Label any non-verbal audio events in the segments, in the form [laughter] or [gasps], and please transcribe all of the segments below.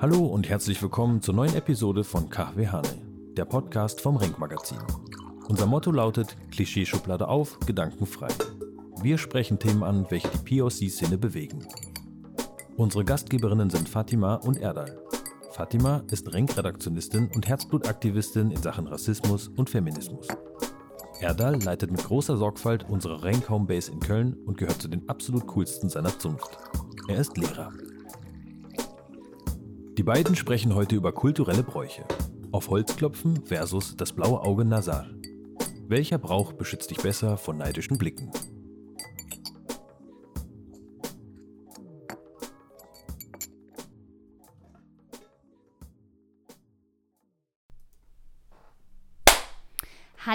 Hallo und herzlich willkommen zur neuen Episode von KW Hane, der Podcast vom Renk Magazin. Unser Motto lautet Klischeeschublade auf, Gedanken frei. Wir sprechen Themen an, welche die POC-Szene bewegen. Unsere Gastgeberinnen sind Fatima und Erdal. Fatima ist Renk-Redaktionistin und Herzblutaktivistin in Sachen Rassismus und Feminismus. Erdal leitet mit großer Sorgfalt unsere Renk Homebase in Köln und gehört zu den absolut coolsten seiner Zunft. Er ist Lehrer. Die beiden sprechen heute über kulturelle Bräuche. Auf Holzklopfen versus das blaue Auge Nazar. Welcher Brauch beschützt dich besser vor neidischen Blicken?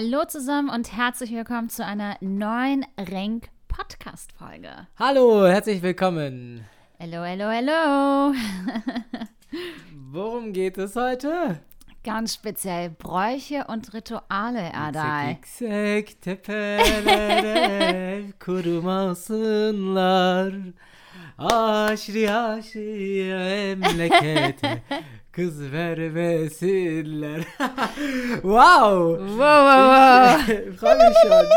Hallo zusammen und herzlich willkommen zu einer neuen Renk Podcast Folge. Hallo, herzlich willkommen. Hallo, hallo, hallo. [laughs] Worum geht es heute? Ganz speziell Bräuche und Rituale, Erdal. Yüksek tepelere kurumasınlar Aşri aşri memlekete kız vermesinler [laughs] Wow! Wow, wow, wow. [laughs] Ich freue mich schon. [laughs]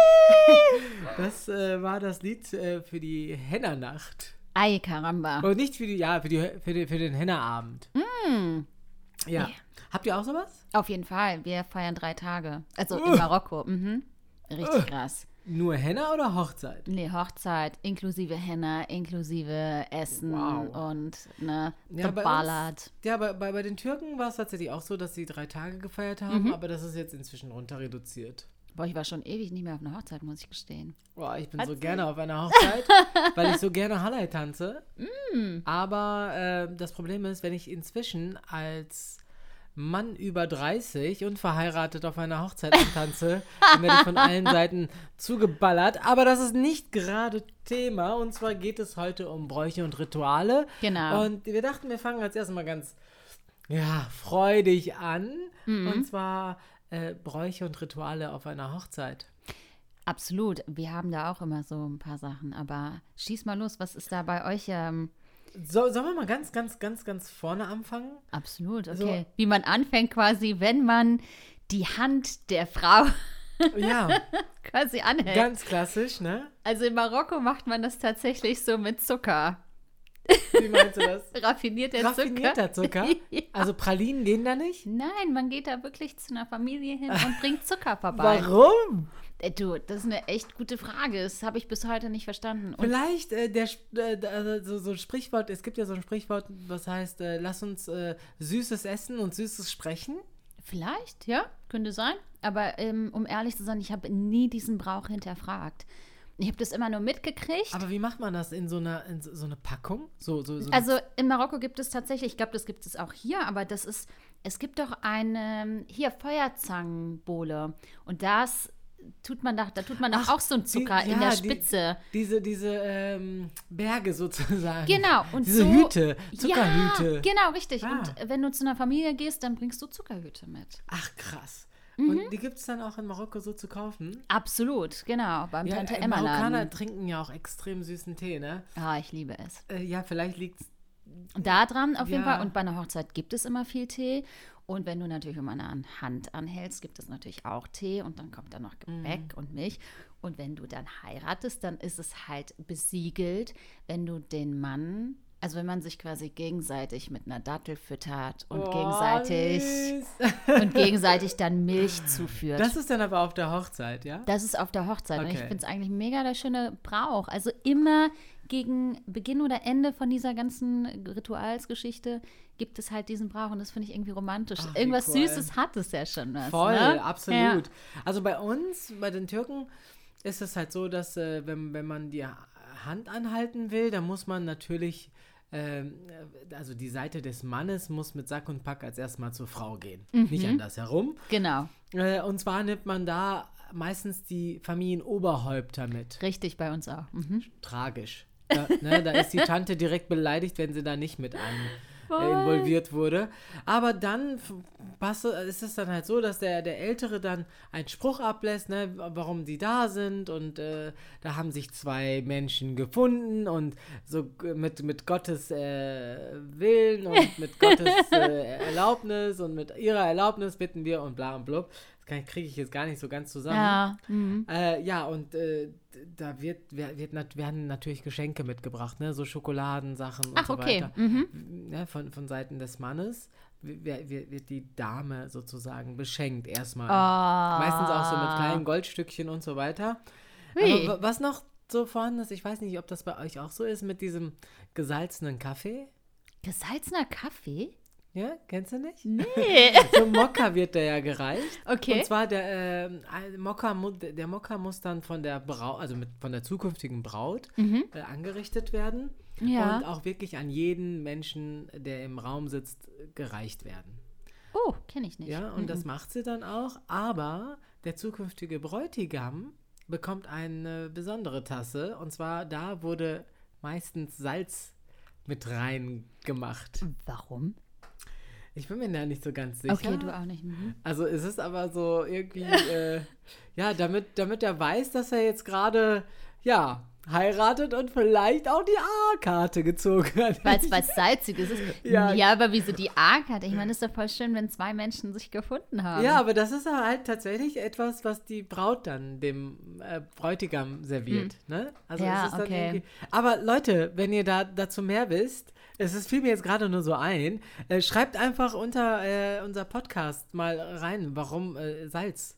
Das äh, war das Lied äh, für die Henna-Nacht. Ei, Karamba. Und nicht für die, ja, für, die, für, die, für den Henna-Abend. Mm, Ja. Ja. Habt ihr auch sowas? auf jeden Fall. Wir feiern drei Tage. Also Uh. in Marokko. Mhm. Richtig Uh. krass. Nur Henna oder Hochzeit? Nee, Hochzeit, inklusive Henna, inklusive Essen Wow. und ne, Ja, bei geballert. Ja, bei, bei, bei den Türken war es tatsächlich auch so, dass sie drei Tage gefeiert haben, Mhm. aber das ist jetzt inzwischen runter reduziert. Boah, ich war schon ewig nicht mehr auf einer Hochzeit, muss ich gestehen. Boah, ich bin so Hat's gerne auf einer Hochzeit, [laughs] weil ich so gerne Halai tanze. Mm. Aber äh, das Problem ist, wenn ich inzwischen als Mann über 30 und verheiratet auf einer Hochzeit tanze, dann werde von allen Seiten zugeballert. Aber das ist nicht gerade Thema. Und zwar geht es heute um Bräuche und Rituale. Genau. Und wir dachten, wir fangen als erstes mal ganz ja, freudig an. Mhm. Und zwar äh, Bräuche und Rituale auf einer Hochzeit. Absolut. Wir haben da auch immer so ein paar Sachen. Aber schieß mal los, was ist da bei euch? Ähm, So, sollen wir mal ganz, ganz, ganz, ganz vorne anfangen? absolut, okay. So. Wie man anfängt quasi, wenn man die Hand der Frau Ja, [laughs] quasi anhält. ganz klassisch, ne? also in Marokko macht man das tatsächlich so mit Zucker. Wie meinst du das? Raffinierter [laughs] Raffinierter Zucker. Zucker? [laughs] ja. Also Pralinen gehen da nicht? Nein, man geht da wirklich zu einer Familie hin und bringt Zucker vorbei. Warum? Äh, Du, das ist eine echt gute Frage. Das habe ich bis heute nicht verstanden. Und Vielleicht äh, der äh, also so, so ein Sprichwort, es gibt ja so ein Sprichwort, was heißt, äh, lass uns äh, Süßes essen und Süßes sprechen. Vielleicht, ja, könnte sein. Aber ähm, um ehrlich zu sein, ich habe nie diesen Brauch hinterfragt. Ich habe das immer nur mitgekriegt. Aber wie macht man das in so einer in so, so eine Packung? So, so, also in Marokko gibt es tatsächlich, ich glaube, das gibt es auch hier, aber das ist, es gibt doch eine, hier Feuerzangenbowle. Und das tut man da, da tut man doch Ach, auch so einen die- Zucker in ja, der die- Spitze. diese, diese ähm, Berge sozusagen. Genau, [laughs] und diese so- Hüte, Zuckerhüte. Ja, genau, richtig. Ah. Und wenn du zu einer Familie gehst, dann bringst du Zuckerhüte mit. Ach krass. Mhm. Und die gibt es dann auch in Marokko so zu kaufen? Absolut, genau, beim Ja, Tante äh, Emma Marokkaner Laden. trinken ja auch extrem süßen Tee, ne? Ah, ich liebe es. Äh, ja, vielleicht liegt es. Da dran auf jeden Ja. Fall. Und bei einer Hochzeit gibt es immer viel Tee. Und wenn du natürlich um eine Hand anhältst, gibt es natürlich auch Tee und dann kommt da noch Gebäck und Milch. Und wenn du dann heiratest, dann ist es halt besiegelt, wenn du den Mann, also wenn man sich quasi gegenseitig mit einer Dattel füttert und Oh, gegenseitig und gegenseitig dann Milch zuführt. Das ist dann aber auf der Hochzeit, ja? Das ist auf der Hochzeit. Und ich Okay. finde es eigentlich mega der schöne Brauch. Also immer gegen Beginn oder Ende von dieser ganzen Ritualsgeschichte gibt es halt diesen Brauch und das finde ich irgendwie romantisch. Ach, Irgendwas cool. Süßes hat es ja schon was. Voll, ne? absolut. Also bei uns, bei den Türken, ist es halt so, dass äh, wenn, wenn man die Hand anhalten will, dann muss man natürlich, ähm, äh, also die Seite des Mannes muss mit Sack und Pack als erstmal zur Frau gehen. Nicht andersherum. Ja, genau. Äh, und zwar nimmt man da meistens die Familienoberhäupter mit. Richtig bei uns auch. Mhm. Tragisch. Da, ne, da ist die Tante direkt beleidigt, wenn sie da nicht mit einem äh, involviert wurde. Aber dann ist es dann halt so, dass der, der Ältere dann einen Spruch ablässt, ne, warum sie da sind. Und äh, da haben sich zwei Menschen gefunden und so mit, mit Gottes äh, Willen und [laughs] mit Gottes äh, Erlaubnis und mit ihrer Erlaubnis bitten wir und bla und blub. Das kriege ich jetzt gar nicht so ganz zusammen. Ja. mhm. Äh, ja, und äh, da wird, wird, nat- werden natürlich Geschenke mitgebracht, ne? So Schokoladensachen und Ach, so okay. weiter. Mhm. Ne? Von, von Seiten des Mannes wird, wird, wird die Dame sozusagen beschenkt erstmal. Ah. Meistens auch so mit kleinen Goldstückchen und so weiter. Hui. Aber wa- was noch so vorhanden ist, ich weiß nicht, ob das bei euch auch so ist, mit diesem gesalzenen Kaffee. Gesalzener Kaffee? Ja, kennst du nicht? Nee. [laughs] So Mokka wird der ja gereicht. Okay. Und zwar der ein Mokka, der Mokka muss dann von der Braut, also mit, von der zukünftigen Braut äh, angerichtet werden Mhm. Ja. und auch wirklich an jeden Menschen, der im Raum sitzt, gereicht werden. Oh, kenne ich nicht. Ja, und das macht sie dann auch, aber der zukünftige Bräutigam bekommt eine besondere Tasse und zwar da wurde meistens Salz mit rein gemacht. Warum? Ich bin mir da nicht so ganz sicher. Okay, du auch nicht. Mhm. Also es ist aber so irgendwie, äh, [laughs] ja, damit, damit er weiß, dass er jetzt gerade, ja, heiratet und vielleicht auch die A-Karte gezogen hat. Weil es was [laughs] Salziges ist. Ja. Ja. aber wieso die A-Karte? Ich meine, ist doch voll schön, wenn zwei Menschen sich gefunden haben. Ja, aber das ist halt tatsächlich etwas, was die Braut dann dem äh, Bräutigam serviert. Ne? Also Ja, es okay. Aber Leute, wenn ihr da dazu mehr wisst, es ist, fiel mir jetzt gerade nur so ein, äh, schreibt einfach unter äh, unser Podcast mal rein, warum äh, Salz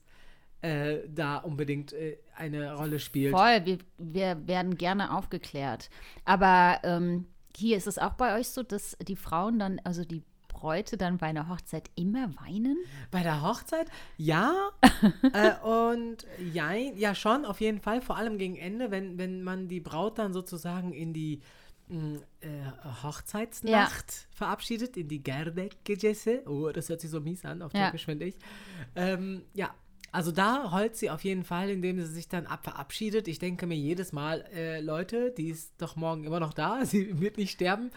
äh, da unbedingt äh, eine Rolle spielt. Voll, wir, wir werden gerne aufgeklärt. Aber ähm, hier ist es auch bei euch so, dass die Frauen dann, also die Bräute dann bei einer Hochzeit immer weinen? Bei der Hochzeit? Ja. [laughs] äh, und ja, ja, schon, auf jeden Fall. Vor allem gegen Ende, wenn, wenn man die Braut dann sozusagen in die mh, äh, Hochzeitsnacht verabschiedet, in die Gerdek-Gecese. Oh, das hört sich so mies an, auf Ja. Türkisch, finde ich. Ähm, ja. Also da heult sie auf jeden Fall, indem sie sich dann ab verabschiedet. Ich denke mir jedes Mal, äh, Leute, die ist doch morgen immer noch da, [laughs] sie wird nicht sterben.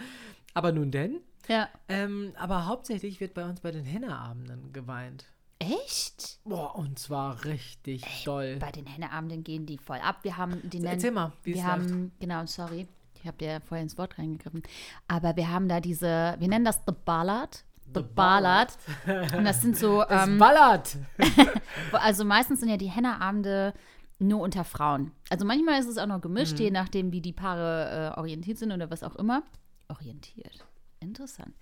Aber nun denn? Ja. Ähm, aber hauptsächlich wird bei uns bei den Henneabenden geweint. Echt? Boah, und zwar richtig doll. Bei den Henneabenden gehen die voll ab. Wir haben die Erzähl mal, wie es wir haben, genau, sorry, ich habe dir vorher ins Wort reingegriffen. Aber wir haben da diese, wir nennen das The Ballad. The, Ballad. Und das sind so, [laughs] Es ähm, ballert! [laughs] also meistens sind ja die Henneabende nur unter Frauen. Also manchmal ist es auch noch gemischt, je nachdem, wie die Paare äh, orientiert sind oder was auch immer. Orientiert. Interessant.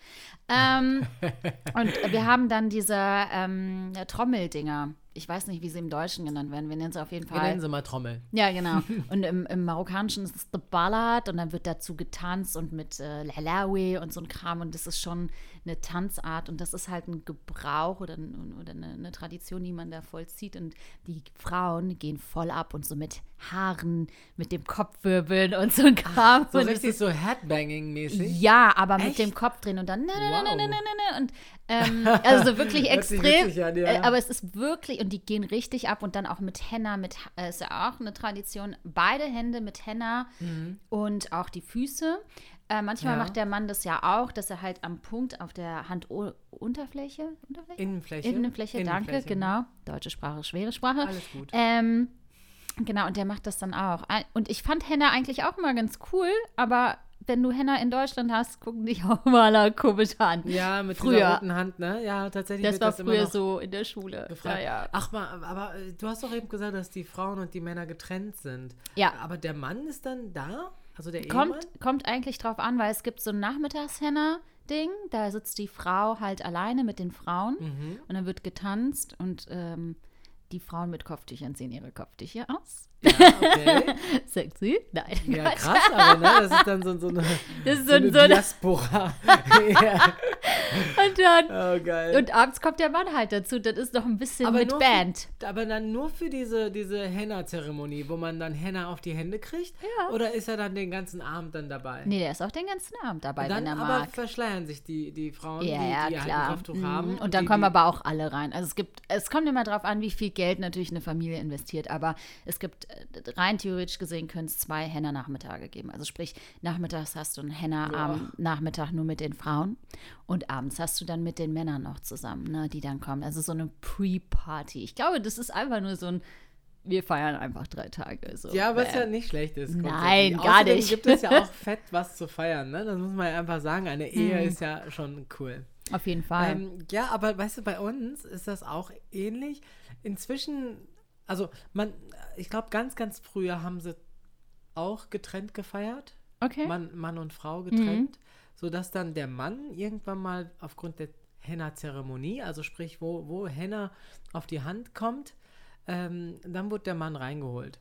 Ähm, [laughs] und wir haben dann diese ähm, Trommeldinger. Ich weiß nicht, wie sie im Deutschen genannt werden. Wir nennen sie auf jeden Wir Fall. nennen sie mal Trommel. Ja, genau. [laughs] Und im, im Marokkanischen ist es The Ballad und dann wird dazu getanzt und mit äh, Lalawi und so ein Kram und das ist schon eine Tanzart und das ist halt ein Gebrauch oder, oder eine, eine Tradition, die man da vollzieht und die Frauen gehen voll ab und so mit Haaren, mit dem Kopfwirbeln und so ein Kram. So und richtig ist- so Headbanging-mäßig. ja, aber mit Echt? dem Kopf drehen und dann ne, ne, ne, ne, ne, Wow. ne, ne, und ähm, also so wirklich [laughs] sich extrem. witzig an, ja. äh, aber es ist wirklich und die gehen richtig ab und dann auch mit Henna, mit äh, ist ja auch eine Tradition. Beide Hände mit Henna und auch die Füße. Äh, manchmal. Ja. macht der Mann das ja auch, dass er halt am Punkt auf der Handunterfläche, Unterfläche? Innenfläche. Innenfläche, danke, Innenfläche. genau. Deutsche Sprache, schwere Sprache. Alles gut. Ähm, genau, und der macht das dann auch. Und ich fand Henna eigentlich auch immer ganz cool, aber wenn du Henna in Deutschland hast, gucken dich [laughs] auch mal alle komisch an. Ja, mit Früher. dieser roten Hand, ne? Ja, tatsächlich Das war das immer früher noch so in der Schule. gefragt. Ja, ja. Ach mal, aber äh, du hast doch eben gesagt, dass die Frauen und die Männer getrennt sind. Ja. Aber der Mann ist dann da? Also der Kommt, Ehemann? kommt eigentlich drauf an, weil es gibt so ein Nachmittagshenna-Ding, da sitzt die Frau halt alleine mit den Frauen Mhm. und dann wird getanzt und ähm, die Frauen mit Kopftüchern sehen ihre Kopftücher aus. Ja, okay. [laughs] Sexy? Nein. Ja, krass, aber ne? Das ist dann so, so eine, Das ist so so, eine so eine, Diaspora. [laughs] ja. und dann Oh, geil. Und abends kommt der Mann halt dazu. Das ist noch ein bisschen Aber mit Band. Für, aber dann nur für diese, diese Henna-Zeremonie, wo man dann Henna auf die Hände kriegt? Ja. Oder ist er dann den ganzen Abend dann dabei? Nee, der ist auch den ganzen Abend dabei, dann wenn er aber mag. verschleiern sich die, die Frauen, Ja, die, die halt klar. ein Kopftuch Mhm. haben. Und dann die, kommen aber auch alle rein. Also es gibt, es kommt immer drauf an, wie viel Geld natürlich eine Familie investiert. Aber es gibt rein theoretisch gesehen können es zwei Henna-Nachmittage geben. Also sprich, nachmittags hast du einen Henna Ja. am Nachmittag nur mit den Frauen und abends hast du dann mit den Männern noch zusammen, ne, die dann kommen. Also so eine Pre-Party. Ich glaube, das ist einfach nur so ein, wir feiern einfach drei Tage. So. Ja, was ja nicht schlecht ist. Nein, gar Außerdem nicht. gibt es ja auch [laughs] fett was zu feiern, ne? Das muss man ja einfach sagen. Eine Ehe Mhm. ist ja schon cool. Auf jeden Fall. Ähm, ja, aber weißt du, bei uns ist das auch ähnlich. Inzwischen, also man, ich glaube, ganz, ganz früher haben sie auch getrennt gefeiert. okay. Mann, Mann und Frau getrennt, sodass dann der Mann irgendwann mal aufgrund der Henna-Zeremonie, also sprich, wo, wo Henna auf die Hand kommt, ähm, dann wird der Mann reingeholt.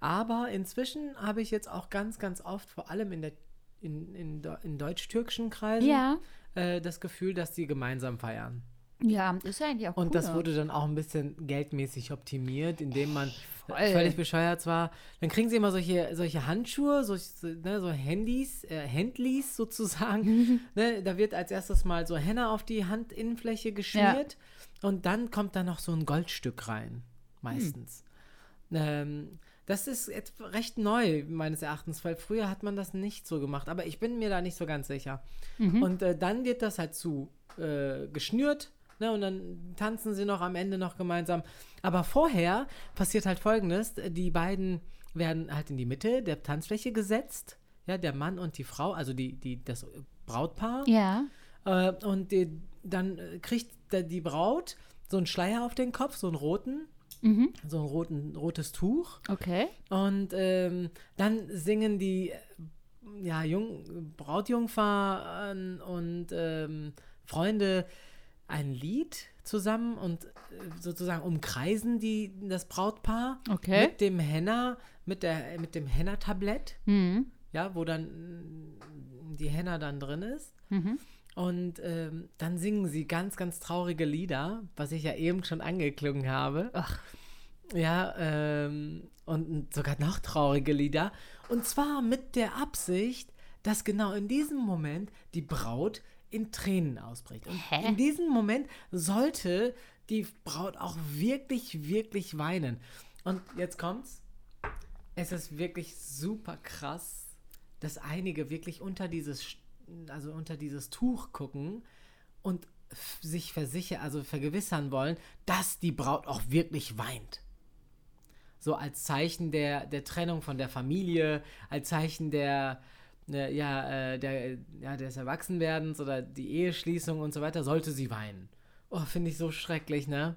Aber inzwischen habe ich jetzt auch ganz, ganz oft, vor allem in, der, in, in, in deutsch-türkischen Kreisen, ja. äh, das Gefühl, dass die gemeinsam feiern. Ja, ist ja eigentlich auch Und cool. das wurde dann auch ein bisschen geldmäßig optimiert, indem man Voll. völlig bescheuert war. Dann kriegen sie immer solche, solche Handschuhe, so, ne, so Handys, äh, Handlies sozusagen. [laughs] ne, da wird als erstes mal so Henna auf die Handinnenfläche geschmiert und dann kommt da noch so ein Goldstück rein, meistens. Ähm, das ist et- recht neu, meines Erachtens, weil früher hat man das nicht so gemacht. Aber ich bin mir da nicht so ganz sicher. Und äh, dann wird das halt zu äh, geschnürt. Ne, und dann tanzen sie noch am Ende noch gemeinsam. Aber vorher passiert halt folgendes: Die beiden werden halt in die Mitte der Tanzfläche gesetzt. Ja, der Mann und die Frau, also die, die, das Brautpaar. Ja. Äh, und die, dann kriegt die Braut so einen Schleier auf den Kopf, so einen roten, Mhm. so ein roten, rotes Tuch. Okay. Und ähm, dann singen die ja, Jung, Brautjungfern und ähm, Freunde ein Lied zusammen und äh, sozusagen umkreisen die das Brautpaar Okay. mit dem Henna, mit, der, mit dem Henna-Tablett, Mhm. ja, wo dann mm, die Henna dann drin ist. Mhm. Und ähm, dann singen sie ganz, ganz traurige Lieder, was ich ja eben schon angeklungen habe. Ach. Ja, ähm, und sogar noch traurige Lieder. Und zwar mit der Absicht, dass genau in diesem Moment die Braut in Tränen ausbricht. Und Hä? in diesem Moment sollte die Braut auch wirklich, wirklich weinen. Und jetzt kommt's. Es ist wirklich super krass, dass einige wirklich unter dieses, also unter dieses Tuch gucken und sich versichern, also vergewissern wollen, dass die Braut auch wirklich weint. So als Zeichen der, der Trennung von der Familie, als Zeichen der, ja, äh, der, ja, des Erwachsenwerdens oder die Eheschließung und so weiter, sollte sie weinen. Oh, finde ich so schrecklich, ne?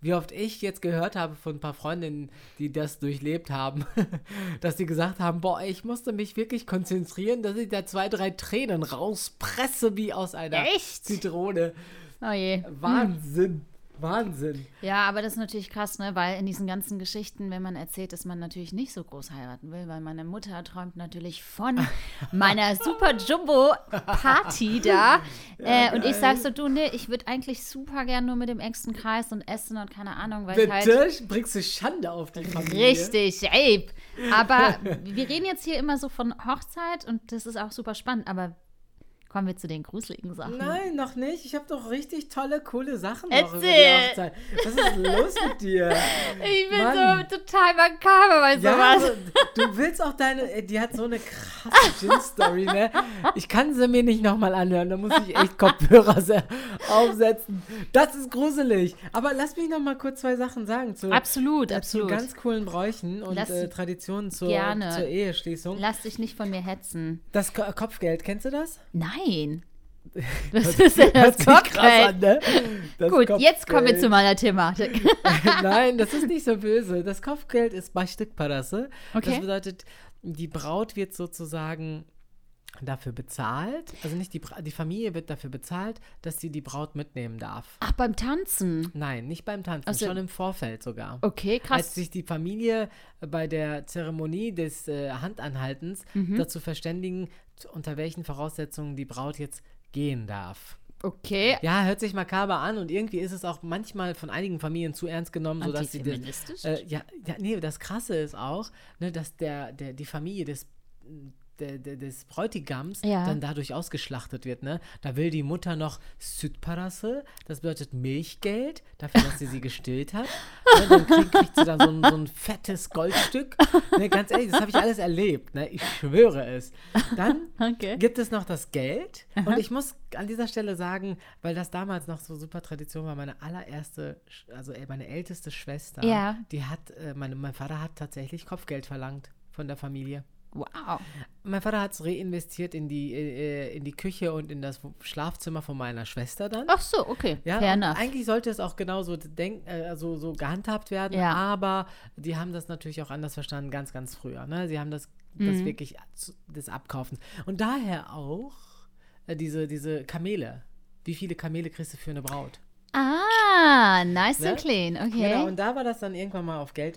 Wie oft ich jetzt gehört habe von ein paar Freundinnen, die das durchlebt haben, [laughs] dass die gesagt haben, boah, ich musste mich wirklich konzentrieren, dass ich da zwei, drei Tränen rauspresse wie aus einer Echt? Zitrone. Oh je. Wahnsinn, Wahnsinn. Ja, aber das ist natürlich krass, ne? Weil in diesen ganzen Geschichten, wenn man erzählt, dass man natürlich nicht so groß heiraten will, weil meine Mutter träumt natürlich von [laughs] meiner super Jumbo-Party da. äh, und ich sag so, du, nee, ich würde eigentlich super gern nur mit dem engsten Kreis und essen und keine Ahnung, weil ich halt. Bitte bringst du Schande auf die Familie. Richtig, ey. Aber [laughs] wir reden jetzt hier immer so von Hochzeit und das ist auch super spannend. Aber kommen wir zu den gruseligen Sachen. Nein, noch nicht. Ich habe doch richtig tolle, coole Sachen noch über die Erzähl. Hochzeit. Was ist los mit dir? [laughs] Ich bin Mann. so total makaber bei Ja, sowas. so, du willst auch deine, äh, die hat so eine krasse [laughs] Gin-Story, ne? Ich kann sie mir nicht nochmal anhören, da muss ich echt Kopfhörer se- aufsetzen. Das ist gruselig. Aber lass mich noch mal kurz zwei Sachen sagen zu, Absolut, äh, zu absolut. ganz coolen Bräuchen und äh, Traditionen zur, Gerne. zur Eheschließung. Lass dich nicht von mir hetzen. Das Ko Kopfgeld, kennst du das? Nein. [laughs] Ist denn das Hört sich krass Kopfgeld? an, ne? Das Gut, jetzt kommen wir Kopfgeld. zu meiner Thematik. [laughs] Nein, das ist nicht so [laughs] böse. Das Kopfgeld ist bei Stückparasse. Okay. Das bedeutet, die Braut wird sozusagen dafür bezahlt, also nicht die, die Familie wird dafür bezahlt, dass sie die Braut mitnehmen darf. Ach, beim Tanzen. Nein, nicht beim Tanzen, Ach so. schon im Vorfeld sogar. Okay, Als krass. sich die Familie bei der Zeremonie des äh, Handanhaltens Mhm. dazu verständigen, unter welchen Voraussetzungen die Braut jetzt gehen darf. Okay. Ja, hört sich makaber an und irgendwie ist es auch manchmal von einigen Familien zu ernst genommen, sodass sie das, äh, ja, ja, nee, das Krasse ist auch, ne, dass der, der, die Familie des, de, de, des Bräutigams Ja. dann dadurch ausgeschlachtet wird. Ne? Da will die Mutter noch Südparase, das bedeutet Milchgeld, dafür, dass sie sie gestillt hat. Ne? Dann kriegt, kriegt sie dann so ein, so ein fettes Goldstück. Ne? Ganz ehrlich, das habe ich alles erlebt. Ne? Ich schwöre es. Dann Okay. gibt es noch das Geld. Und ich muss an dieser Stelle sagen, weil das damals noch so super Tradition war, meine allererste, also äh, meine älteste Schwester, Ja. die hat, äh, meine, mein Vater hat tatsächlich Kopfgeld verlangt von der Familie. Wow. Mein Vater hat es reinvestiert in die, äh, in die Küche und in das Schlafzimmer von meiner Schwester dann. Ach so, okay. Ja, Fair enough. eigentlich sollte es auch genauso denk, äh, so, so gehandhabt werden, Ja. aber die haben das natürlich auch anders verstanden, ganz, ganz früher. Ne? Sie haben das, das Mhm. wirklich zu- des Abkaufens. Und daher auch äh, diese, diese Kamele. Wie viele Kamele kriegst du für eine Braut? Ah, nice Ne? and clean. Okay. Genau, und da war das dann irgendwann mal auf Geld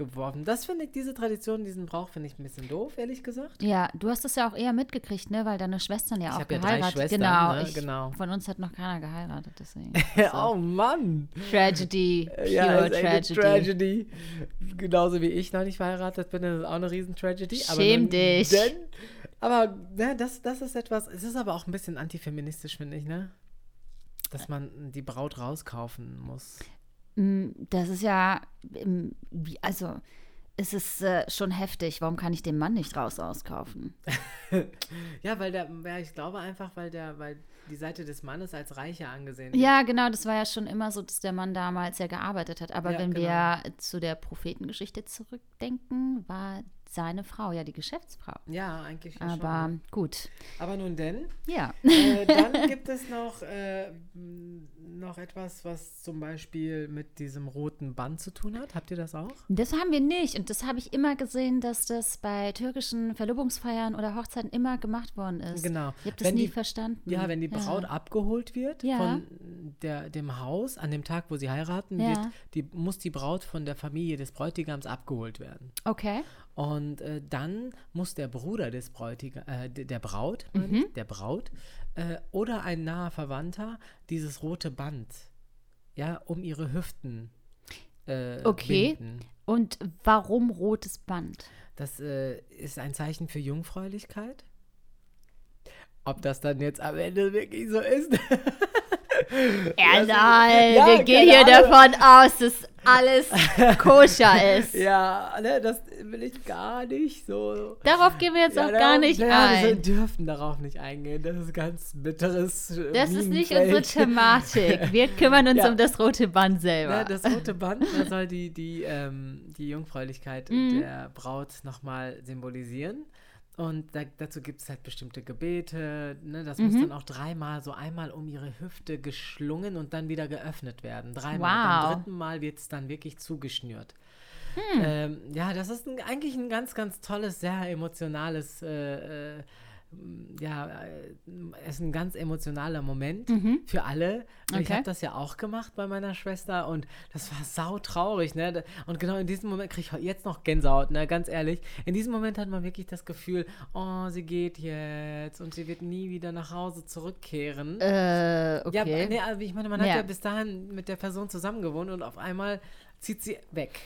übergeworfen. Das finde ich, diese Tradition, diesen Brauch finde ich ein bisschen doof, ehrlich gesagt. Ja, du hast das ja auch eher mitgekriegt, ne? Weil deine Schwestern ja Ich auch hab ja drei geheiratet. Schwestern, genau, ne? ich, Genau. Von uns hat noch keiner geheiratet, deswegen. [laughs] oh Mann! Tragedy, [laughs] pure Ja, ist Tragedy. Tragedy. Genauso wie ich noch nicht verheiratet bin, ist es auch eine Riesen-Tragedy. Schäm nun dich. Denn, aber ne, das, das ist etwas, es ist aber auch ein bisschen antifeministisch, finde ich, ne? Dass man die Braut rauskaufen muss. Mm, Das ist ja, ähm, also es ist äh, schon heftig. Warum kann ich den Mann nicht raus auskaufen? [laughs] Ja, weil der, ja, ich glaube einfach, weil der, weil die Seite des Mannes als reicher angesehen wird. Ja, genau, das war ja schon immer so, dass der Mann damals ja gearbeitet hat. Aber Ja, wenn genau. wir zu der Prophetengeschichte zurückdenken, war seine Frau ja die Geschäftsfrau. Ja, eigentlich schon. Aber gut, Aber nun denn, ja. äh, dann [laughs] gibt es noch, äh, noch etwas, was zum Beispiel mit diesem roten Band zu tun hat. Habt ihr das auch? Das haben wir nicht. Und das habe ich immer gesehen, dass das bei türkischen Verlobungsfeiern oder Hochzeiten immer gemacht worden ist. Genau. Ich habe das Wenn nie die- verstanden. Ja, wenn die Braut abgeholt wird Ja. von der, dem Haus an dem Tag, wo sie heiraten, Ja. wird, die, muss die Braut von der Familie des Bräutigams abgeholt werden. Okay. Und äh, dann muss der Bruder des Bräutigams, äh, de- der Braut, Mhm. der Braut, äh, oder ein naher Verwandter dieses rote Band, ja, um ihre Hüften äh, Okay. binden. Und warum rotes Band? Das äh, ist ein Zeichen für Jungfräulichkeit. Ob das dann jetzt am Ende wirklich so ist? Ja, Das- nein, Ja, wir gehen hier Ahnung. davon aus, dass alles koscher [laughs] ist. ja, ne, das will ich gar nicht so. Darauf gehen wir jetzt ja, auch gar nicht ja, Wir ein. dürfen darauf nicht eingehen. Das ist ganz bitteres. Das ist nicht unsere Thematik. Wir kümmern uns Ja. um das rote Band selber. Ne, das rote Band soll die, die, ähm, die Jungfräulichkeit Mhm. der Braut nochmal symbolisieren. Und da, dazu gibt es halt bestimmte Gebete. Ne? Das muss Mhm. dann auch dreimal, so einmal um ihre Hüfte geschlungen und dann wieder geöffnet werden. Dreimal. Wow. Beim dritten Mal wird es dann wirklich zugeschnürt. Hm. Ähm, ja, das ist ein, eigentlich ein ganz, ganz tolles, sehr emotionales, äh, äh, ja, äh, es ist ein ganz emotionaler Moment für alle. Und Ich Mhm. Okay. habe das ja auch gemacht bei meiner Schwester und das war sautraurig, ne? Da- Und genau in diesem Moment kriege ich jetzt noch Gänsehaut, ne? Ganz ehrlich. In diesem Moment hat man wirklich das Gefühl, oh, sie geht jetzt und sie wird nie wieder nach Hause zurückkehren. äh, okay. Ja, nee, also ich meine, man hat Ja. ja bis dahin mit der Person zusammengewohnt und auf einmal zieht sie weg.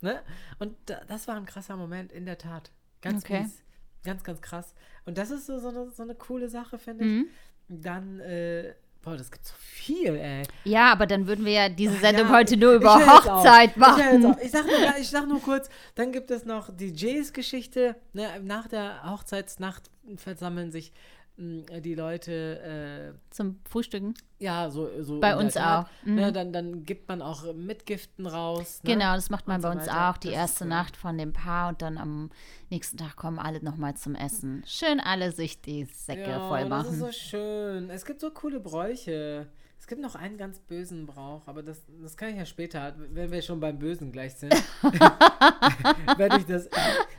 Ne? Und da, das war ein krasser Moment, in der Tat. Ganz Okay. mies. Ganz, ganz krass. Und das ist so, so, eine, so eine coole Sache, finde Mhm. ich. Dann, äh, boah, das gibt so viel, ey. Ja, aber dann würden wir ja diese Sendung Ja, heute nur ich über. Hochzeit Ich, machen. auf. ich, sag nur, ich sag nur kurz, dann gibt es noch die Jays-Geschichte. Ne? Nach der Hochzeitsnacht versammeln sich die Leute äh, Zum Frühstücken. Ja, so, so Bei uns auch. Mhm. Ne, dann, dann gibt man auch Mitgiften raus. Ne? Genau, das macht man Und bei so uns weiter. auch. Die Das erste. Nacht von dem Paar und dann am nächsten Tag kommen alle nochmal zum Essen. Schön alle sich die Säcke ja, voll Das ist machen. so schön. Es gibt so coole Bräuche. Es gibt noch einen ganz bösen Brauch, aber das, das kann ich ja später, wenn wir schon beim Bösen gleich sind, [laughs] werde ich, das,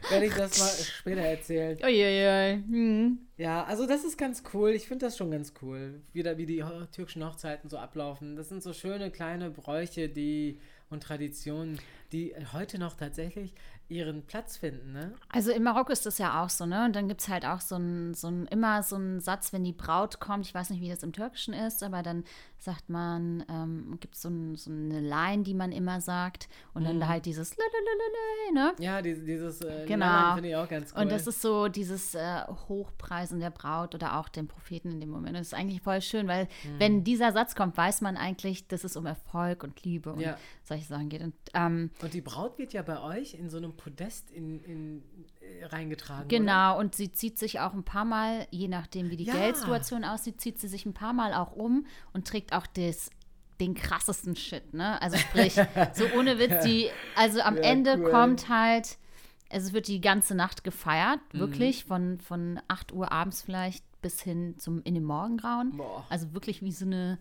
werde ich das mal später erzählen. Uiuiui. Hm. Ja, also das ist ganz cool. Ich finde das schon ganz cool, wieder wie die ho- türkischen Hochzeiten so ablaufen. Das sind so schöne kleine Bräuche, die und Traditionen, die heute noch tatsächlich ihren Platz finden, ne? Also in Marokko ist das ja auch so, ne? Und dann gibt es halt auch so ein, so ein, immer so einen Satz, wenn die Braut kommt, ich weiß nicht, wie das im Türkischen ist, aber dann sagt man, ähm, gibt so, ein, so eine Line, die man immer sagt. Und Mhm. dann halt dieses Lalalala, ne? Ja, dieses, dieses äh, Genau. Finde ich auch ganz cool. Und das ist so dieses äh, Hochpreisen der Braut oder auch dem Propheten in dem Moment. Das ist eigentlich voll schön, weil Mhm. wenn dieser Satz kommt, weiß man eigentlich, dass es um Erfolg und Liebe und Ja. solche Sachen geht. Und ähm, Und die Braut wird ja bei euch in so einem Podest in, in, reingetragen. Oder? Genau, und sie zieht sich auch ein paar Mal, je nachdem wie die Ja. Geldsituation aussieht, zieht sie sich ein paar Mal auch um und trägt auch das, den krassesten Shit, ne? Also sprich, [laughs] so ohne Witz, die, also am Ja, Ende cool. kommt halt, also es wird die ganze Nacht gefeiert, Mhm. wirklich, von, von 8 Uhr abends vielleicht bis hin zum in den Morgengrauen. Boah. Also wirklich wie so eine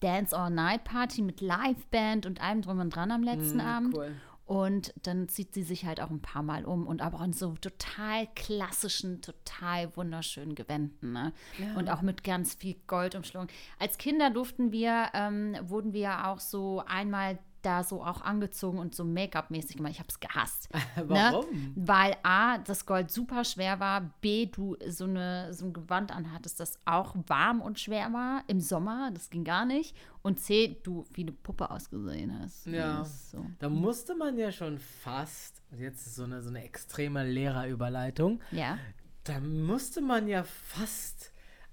Dance All Night Party mit Liveband und allem drum und dran am letzten Mhm, Abend. cool. Und dann zieht sie sich halt auch ein paar Mal um und aber in so total klassischen, total wunderschönen Gewänden. Ne? Und auch mit ganz viel Gold umschlungen. Als Kinder durften wir, ähm, wurden wir ja auch so einmal da so auch angezogen und so Make-up-mäßig gemacht. Ich habe es gehasst. [laughs] Warum? Ne? Weil A, das Gold super schwer war, B, du so, eine, so ein Gewand anhattest, das auch warm und schwer war im Sommer, das ging gar nicht. Und C, du wie eine Puppe ausgesehen hast. Ja. So. Da musste man ja schon fast, jetzt ist so eine, so eine extreme Lehrerüberleitung, Ja. da musste man ja fast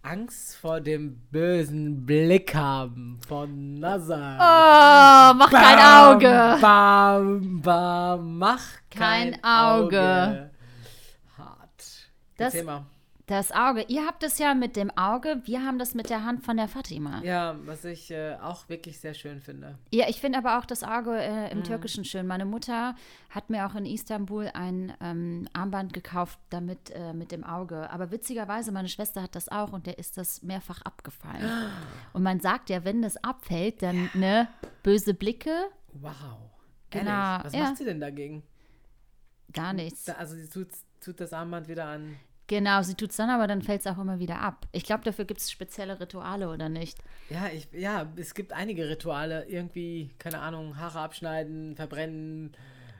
Angst vor dem bösen Blick haben von Nazar. Oh, mach kein Auge. Bam, bam, mach kein, Kein Auge. Hart. Das- mal. Das Auge. Ihr habt es ja mit dem Auge, wir haben das mit der Hand von der Fatima. Ja, Ja, was ich äh, auch wirklich sehr schön finde. ich finde aber auch das Auge äh, Mhm. im Türkischen schön. Meine Mutter hat mir auch in Istanbul ein ähm, Armband gekauft, damit äh, mit dem Auge. Aber witzigerweise, meine Schwester hat das auch und der ist das mehrfach abgefallen. [gasps] Und man sagt ja, wenn das abfällt, dann ne böse Blicke, Wow. Genau, Ehrlich? Was ja. macht sie denn dagegen? gar nichts. Also sie tut, tut das Armband wieder an. Genau, sie tut es dann, aber dann fällt es auch immer wieder ab. Ich glaube, dafür gibt es spezielle Rituale oder nicht. Ja, ich, ja, es gibt einige Rituale. Irgendwie, keine Ahnung, Haare abschneiden, verbrennen.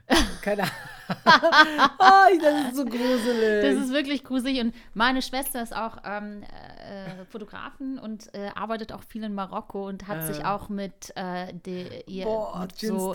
[laughs] Keine Ahnung. [laughs] oh, das ist so gruselig. Das ist wirklich gruselig. Und meine Schwester ist auch ähm, äh, Fotografin und äh, arbeitet auch viel in Marokko und hat sich auch mit, äh, de, ihr, Boah, mit, Gin so,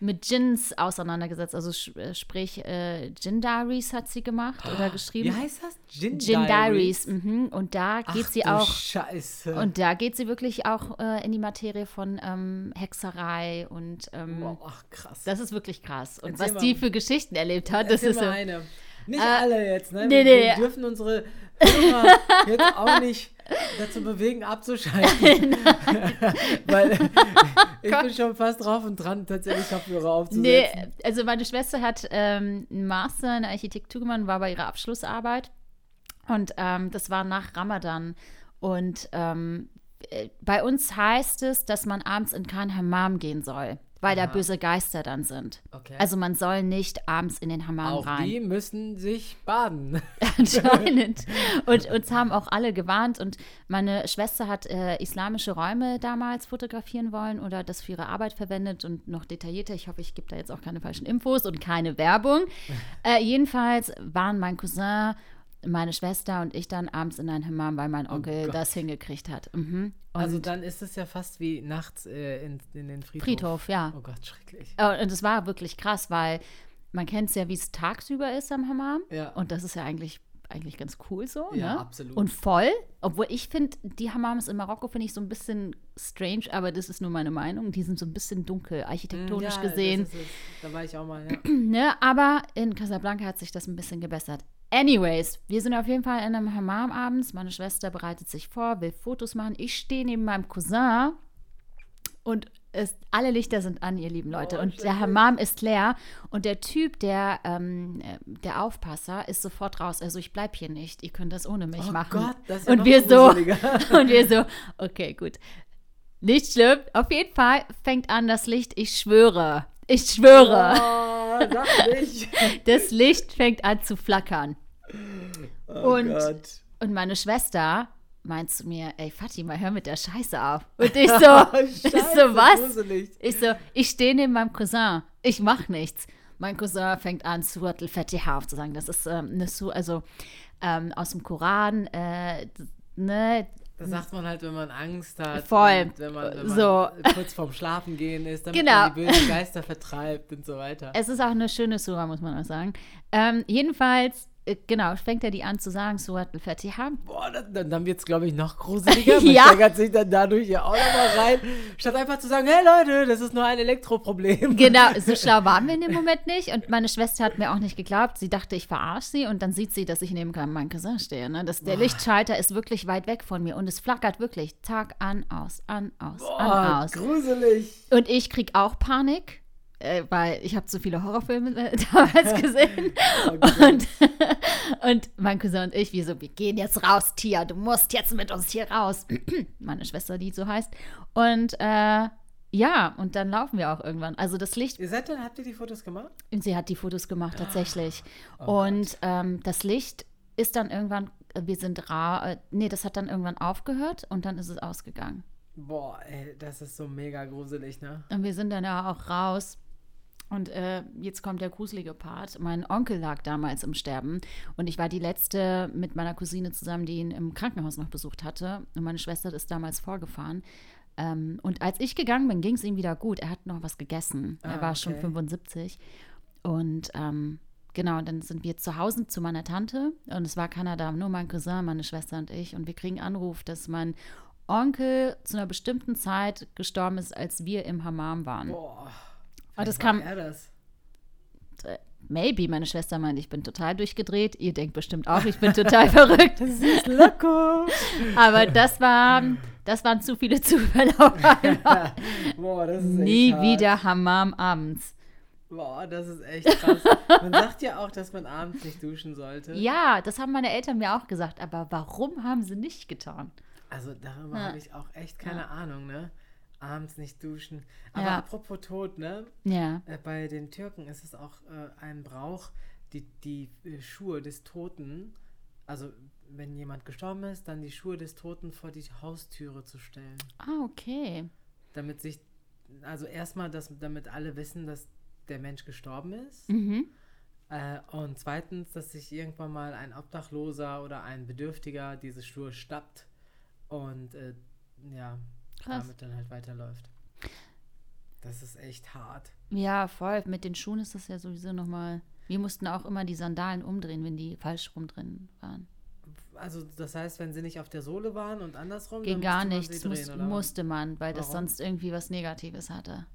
mit Gins auseinandergesetzt. Also äh, sprich, äh, Gin Diaries hat sie gemacht oder geschrieben. Wie heißt das? Gin, Gin Diaries. Mhm. Und da geht Ach sie du auch. Scheiße. Und da geht sie wirklich auch äh, in die Materie von ähm, Hexerei und ähm, ach, krass. das ist wirklich krass. Und Erzähl was mal. die für Geschichten erlebt hat, das ist mal eine. Nicht Äh, alle jetzt, ne? nee, wir, nee. wir dürfen unsere jetzt auch nicht dazu bewegen, abzuschalten. [laughs] [laughs] Weil [laughs] ich bin schon fast drauf und dran, tatsächlich Kopfhörer aufzusetzen. Nee, also meine Schwester hat ähm, einen Master in Architektur gemacht, war bei ihrer Abschlussarbeit. Und ähm, das war nach Ramadan. Und ähm, äh, bei uns heißt es, dass man abends in kein Hammam gehen soll, weil da Aha. böse Geister dann sind. Okay. Also man soll nicht abends in den Hammam auch rein. die müssen sich baden. [laughs] Anscheinend. Und uns haben auch alle gewarnt. Und meine Schwester hat äh, islamische Räume damals fotografieren wollen oder das für ihre Arbeit verwendet und noch detaillierter. Ich hoffe, ich gebe da jetzt auch keine falschen Infos und keine Werbung. [laughs] Äh, jedenfalls waren mein Cousin, meine Schwester und ich dann abends in ein Hammam, weil mein Onkel Gott. das hingekriegt hat. Mhm. Also dann ist es ja fast wie nachts äh, in, in den Friedhof. Friedhof, ja. Oh Gott, schrecklich. Äh, Und es war wirklich krass, weil man kennt es ja, wie es tagsüber ist am Hammam. Ja. Und das ist ja eigentlich, eigentlich ganz cool so. Ja, ne? absolut. Und voll. Obwohl ich finde, die Hammams in Marokko finde ich so ein bisschen strange, aber das ist nur meine Meinung. Die sind so ein bisschen dunkel, architektonisch Ja, gesehen. Das ist es. Da war ich auch mal, ja. [clears throat] Ne? Aber in Casablanca hat sich das ein bisschen gebessert. Anyways, wir sind auf jeden Fall in einem Hammam abends. Meine Schwester bereitet sich vor, will Fotos machen. Ich stehe neben meinem Cousin und es, alle Lichter sind an, ihr lieben Leute. Oh, und der Hammam ist leer. Und der Typ, der, ähm, äh, der Aufpasser, ist sofort raus. Also ich bleib hier nicht. Ihr könnt das ohne mich Oh machen. Gott, das ist ja und wir so, [laughs] und wir so, okay, gut. Nicht schlimm. Auf jeden Fall fängt an das Licht. Ich schwöre. Ich schwöre. Oh, nicht. [laughs] Das Licht fängt an zu flackern. Oh Und- Gott. Und meine Schwester meint zu mir, ey Fatima, hör mit der Scheiße auf. [laughs] Und ich so, ich so, Scheiße, was? gruselig. Ich so, ich stehe neben meinem Cousin. Ich mach nichts. Mein Cousin fängt an, Surat al-Fatiha aufzusagen. Das ist ähm, eine Su also ähm, aus dem Koran, äh, ne, Das sagt man halt, wenn man Angst hat. Voll. Wenn man, wenn man So. kurz vorm Schlafen gehen ist, damit Genau. man die bösen Geister vertreibt und so weiter. Es ist auch eine schöne Sura, muss man auch sagen. Ähm, jedenfalls, genau, fängt er die an zu sagen, Surat al-Fatiha. Boah, dann, dann, dann wird es, glaube ich, noch gruseliger. [laughs] Man Ja. steigert sich dann dadurch ja auch nochmal rein. Statt einfach zu sagen, hey Leute, das ist nur ein Elektroproblem. Genau, so [laughs] schlau waren wir in dem Moment nicht. Und meine Schwester hat mir auch nicht geglaubt. Sie dachte, ich verarsche sie. Und dann sieht sie, dass ich neben meinem Cousin stehe. Ne? Das, der Lichtschalter ist wirklich weit weg von mir. Und es flackert wirklich Tag an, aus, an, aus, an, Boah, aus. gruselig. Und ich krieg auch Panik. Äh, weil ich habe so viele Horrorfilme äh, [laughs] damals gesehen. und, [laughs] und mein Cousin und ich, wir so, wir gehen jetzt raus, Tia, du musst jetzt mit uns hier raus. [clears throat] Meine Schwester, die so heißt. Und äh, ja, und dann laufen wir auch irgendwann. Also das Licht Ihr seid dann, habt ihr die Fotos gemacht? und sie hat die Fotos gemacht, tatsächlich. Oh und ähm, das Licht ist dann irgendwann, äh, wir sind ra, äh, nee, das hat dann irgendwann aufgehört und dann ist es ausgegangen. Boah, ey, das ist so mega gruselig, ne? Und wir sind dann ja auch raus. Und äh, jetzt kommt der gruselige Part. Mein Onkel lag damals im Sterben und ich war die letzte mit meiner Cousine zusammen, die ihn im Krankenhaus noch besucht hatte. Und meine Schwester ist damals vorgefahren. Ähm, und als ich gegangen bin, ging es ihm wieder gut. Er hat noch was gegessen. er Ah, war schon okay. 75. Und ähm, genau, dann sind wir zu Hause zu meiner Tante und es war keiner da, nur mein Cousin, meine Schwester und ich. Und wir kriegen Anruf, dass mein Onkel zu einer bestimmten Zeit gestorben ist, als wir im Hammam waren. Boah. Aber das Wie war kam, er das? maybe, meine Schwester meint, ich bin total durchgedreht. Ihr denkt bestimmt auch, ich bin total [laughs] verrückt. Das ist loco. Aber das war, das waren zu viele Zufälle auf einmal. [laughs] Boah, das ist echt Nie hart. wieder Hammam abends. Boah, das ist echt krass. Man sagt ja auch, dass man abends nicht duschen sollte. Ja, das haben meine Eltern mir auch gesagt. Aber warum haben sie nicht getan? Also darüber Ja. habe ich auch echt keine Ahnung, ne? Abends nicht duschen. Aber Ja. apropos Tod, ne? Ja. Äh, bei den Türken ist es auch äh, ein Brauch, die, die äh, Schuhe des Toten, also wenn jemand gestorben ist, dann die Schuhe des Toten vor die Haustüre zu stellen. Ah, okay. Damit sich, also erstmal, dass, damit alle wissen, dass der Mensch gestorben ist. Mhm. Äh, und zweitens, dass sich irgendwann mal ein Obdachloser oder ein Bedürftiger diese Schuhe schnappt und äh, ja, Krass. damit dann halt weiterläuft. Das ist echt hart. Ja, voll. Mit den Schuhen ist das ja sowieso nochmal. Wir mussten auch immer die Sandalen umdrehen, wenn die falsch rum drin waren. Also das heißt, wenn sie nicht auf der Sohle waren und andersrum, Ging gar nichts, muss, drehen, was? musste man, weil das Warum? sonst irgendwie was Negatives hatte.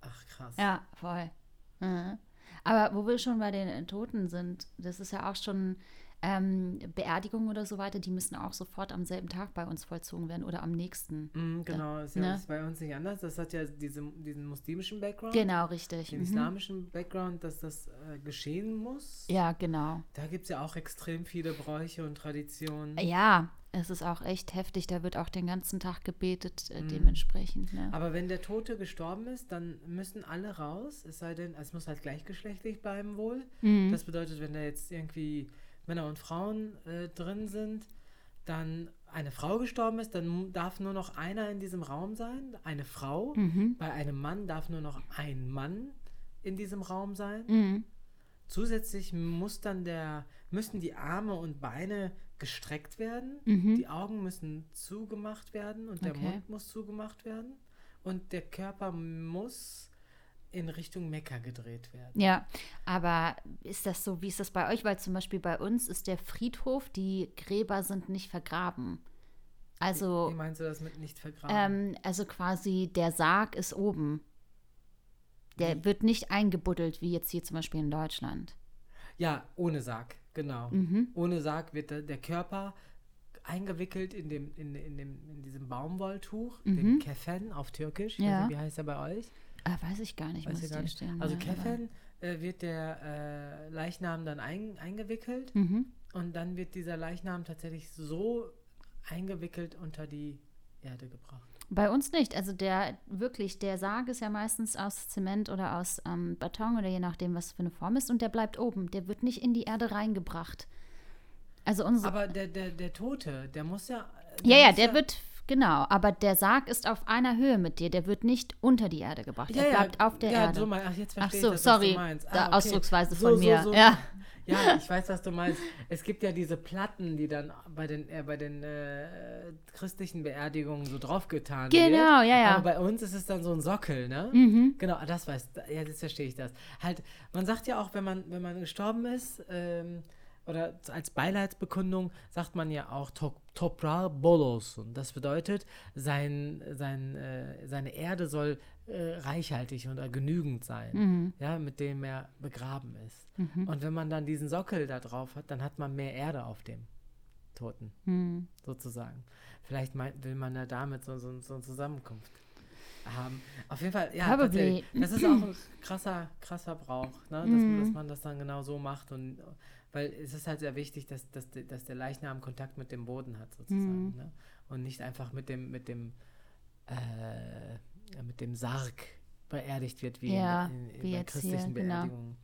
Ach krass. Ja, voll. Mhm. Aber wo wir schon bei den Toten sind, das ist ja auch schon ähm, Beerdigungen oder so weiter, die müssen auch sofort am selben Tag bei uns vollzogen werden oder am nächsten. Mhm, genau, ist ja ne? ist bei uns nicht anders. Das hat ja diese, diesen muslimischen Background, Genau, richtig. den Mhm. islamischen Background, dass das äh, geschehen muss. Ja, genau. Da gibt es ja auch extrem viele Bräuche und Traditionen. Ja, es ist auch echt heftig. Da wird auch den ganzen Tag gebetet, äh, Mhm. dementsprechend. Ne? Aber wenn der Tote gestorben ist, dann müssen alle raus, es sei denn, es muss halt gleichgeschlechtlich bleiben wohl. Mhm. Das bedeutet, wenn da jetzt irgendwie Männer und Frauen äh, drin sind, dann eine Frau gestorben ist, dann darf nur noch einer in diesem Raum sein, eine Frau. Mhm. Bei einem Mann darf nur noch ein Mann in diesem Raum sein. Mhm. Zusätzlich muss dann der, müssen die Arme und Beine gestreckt werden, Mhm. die Augen müssen zugemacht werden und der Okay. Mund muss zugemacht werden und der Körper muss in Richtung Mekka gedreht werden. Ja, aber ist das so, wie ist das bei euch? Weil zum Beispiel bei uns ist der Friedhof, die Gräber sind nicht vergraben. Also, Wie meinst du das mit nicht vergraben? ähm, also quasi der Sarg ist oben. Der Wie? wird nicht eingebuddelt, wie jetzt hier zum Beispiel in Deutschland. ja, ohne Sarg, genau. Mhm. Ohne Sarg wird der, der Körper eingewickelt in, dem, in, in, dem, in diesem Baumwolltuch, dem Kefen auf Türkisch. Mhm. Ja. nicht, Wie heißt er bei euch? Ah, weiß ich gar nicht, Weiß muss gar dir nicht. gestehen. Also ja, Kefen äh, wird der äh, Leichnam dann ein, eingewickelt Mhm. und dann wird dieser Leichnam tatsächlich so eingewickelt unter die Erde gebracht. Bei uns nicht. Also der wirklich, der Sarg ist ja meistens aus Zement oder aus ähm, Beton oder je nachdem, was für eine Form ist. Und der bleibt oben. Der wird nicht in die Erde reingebracht. Also unsere. Aber der, der, der Tote, der muss ja. ja, ja, muss der wird, genau. Aber der Sarg ist auf einer Höhe mit dir. Der wird nicht unter die Erde gebracht. Der bleibt auf der ja, Erde. So mein, ach, jetzt Ach verstehe so, ich das, was sorry. du meinst. Da Ah, okay. Ausdrucksweise von so, mir. so. Ja. Ja, ich weiß, was du meinst. Es gibt ja diese Platten, die dann bei den, äh, bei den äh, christlichen Beerdigungen so draufgetan werden. Genau, ja, ja. Aber bei uns ist es dann so ein Sockel, ne? Mhm. Genau, das weiß Ja, jetzt verstehe ich das. Halt, man sagt ja auch, wenn man, wenn man gestorben ist, ähm, oder als Beileidsbekundung sagt man ja auch to Topra Bolos. Und das bedeutet, sein, sein, äh, seine Erde soll äh, reichhaltig oder genügend sein, Mhm. ja, mit dem er begraben ist. Und wenn man dann diesen Sockel da drauf hat, dann hat man mehr Erde auf dem Toten, Mhm. sozusagen. Vielleicht meint, will man ja damit so, so, so eine Zusammenkunft haben. Auf jeden Fall, ja. Das ist auch ein krasser, krasser Brauch, ne? dass, Mhm. dass man das dann genau so macht und weil es ist halt sehr wichtig, dass, dass, dass der Leichnam Kontakt mit dem Boden hat, sozusagen. Mhm. Ne? Und nicht einfach mit dem, mit dem, äh, mit dem Sarg beerdigt wird, wie Ja, in, in, wie bei jetzt hier, christlichen genau. Beerdigungen.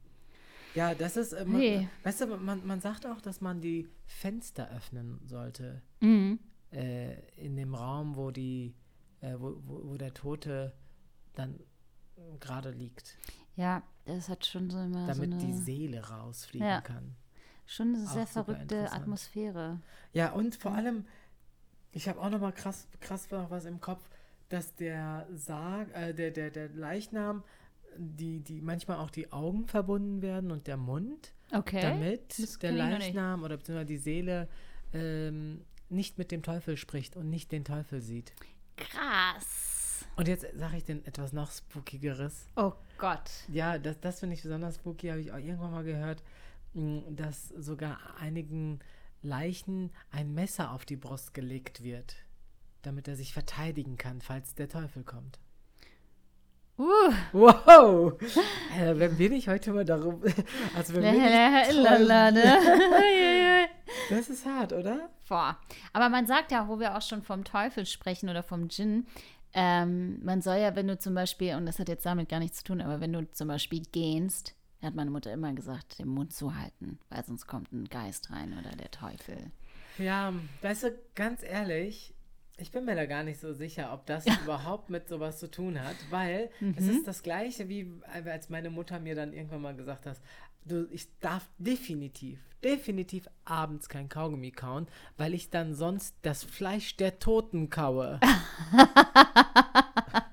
Ja, das ist, äh, man, Hey. weißt du, man, man sagt auch, dass man die Fenster öffnen sollte Mhm. äh, in dem Raum, wo die, äh, wo, wo, wo der Tote dann gerade liegt, Ja, das hat schon so immer damit so die eine, Seele rausfliegen Ja. kann. Schon eine sehr verrückte. Atmosphäre. Ja, und vor allem, ich habe auch noch mal krass, krass noch was im Kopf, dass der Sarg, äh, der, der, der Leichnam, die, die manchmal auch die Augen verbunden werden und der Mund, Okay. damit Das der. Leichnam oder beziehungsweise die Seele ähm, nicht mit dem Teufel spricht und nicht den Teufel sieht. Krass. Und jetzt sage ich den etwas noch spookigeres. Oh Gott. Ja, das, das finde ich besonders spooky, habe ich auch irgendwann mal gehört, dass sogar einigen Leichen ein Messer auf die Brust gelegt wird, damit er sich verteidigen kann, falls der Teufel kommt. Uh. Wow! [laughs] Äh, wenn wir nicht heute mal darum. [laughs] Also wenn wir nicht. [laughs] Das ist hart, oder? Boah. Aber man sagt ja, wo wir auch schon vom Teufel sprechen oder vom Djinn, ähm, man soll ja, wenn du zum Beispiel, und das hat jetzt damit gar nichts zu tun, aber wenn du zum Beispiel gähnst, hat meine Mutter immer gesagt, den Mund zu halten, weil sonst kommt ein Geist rein oder der Teufel. Ja, weißt du, ganz ehrlich, ich bin mir da gar nicht so sicher, ob das überhaupt mit sowas zu tun hat, weil es ist das Gleiche, wie als meine Mutter mir dann irgendwann mal gesagt hat, du, ich darf definitiv, definitiv abends kein Kaugummi kauen, weil ich dann sonst das Fleisch der Toten kaue. [laughs]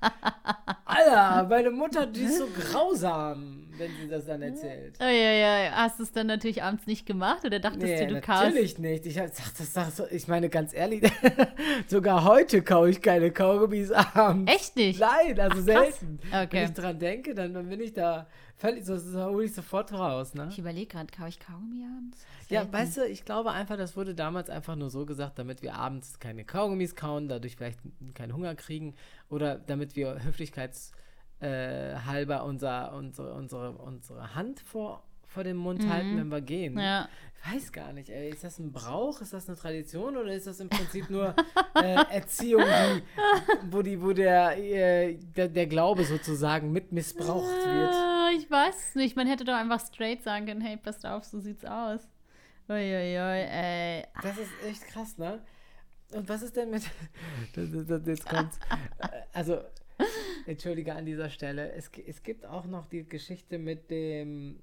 Alter, meine Mutter, die ist so grausam, wenn sie das dann erzählt. Uiuiui. Hast du es dann natürlich abends nicht gemacht oder dachtest Nee, du, du kaust? natürlich nicht. Ich, hab, sag, das, sag, ich meine, ganz ehrlich, [laughs] sogar heute kaue ich keine Kaugummis abends. Echt nicht? Nein, also Ach, selten. Okay. Wenn ich dran denke, dann, dann bin ich da völlig, so, so hole ich sofort raus, ne? Ich überlege gerade, kaufe ich Kaugummi abends? Ja, weißt du, ich glaube einfach, das wurde damals einfach nur so gesagt, damit wir abends keine Kaugummis kauen, dadurch vielleicht keinen Hunger kriegen oder damit wir höflichkeitshalber äh, unser, unsere, unsere, unsere Hand vor, vor dem Mund halten, wenn wir gehen. Mhm. Ja. Ich weiß gar nicht, ey. Ist das ein Brauch? Ist das eine Tradition? Oder ist das im Prinzip nur [laughs] äh, Erziehung, die, wo, die, wo der, äh, der, der Glaube sozusagen mit missbraucht wird? Ich weiß nicht. Man hätte doch einfach straight sagen können, hey, passt auf, so sieht's aus. Uiuiui, ey. Das ist echt krass, ne? Und was ist denn mit. [laughs] das, das, das, jetzt kommt's. Äh, Also, entschuldige an dieser Stelle. Es, es gibt auch noch die Geschichte mit dem.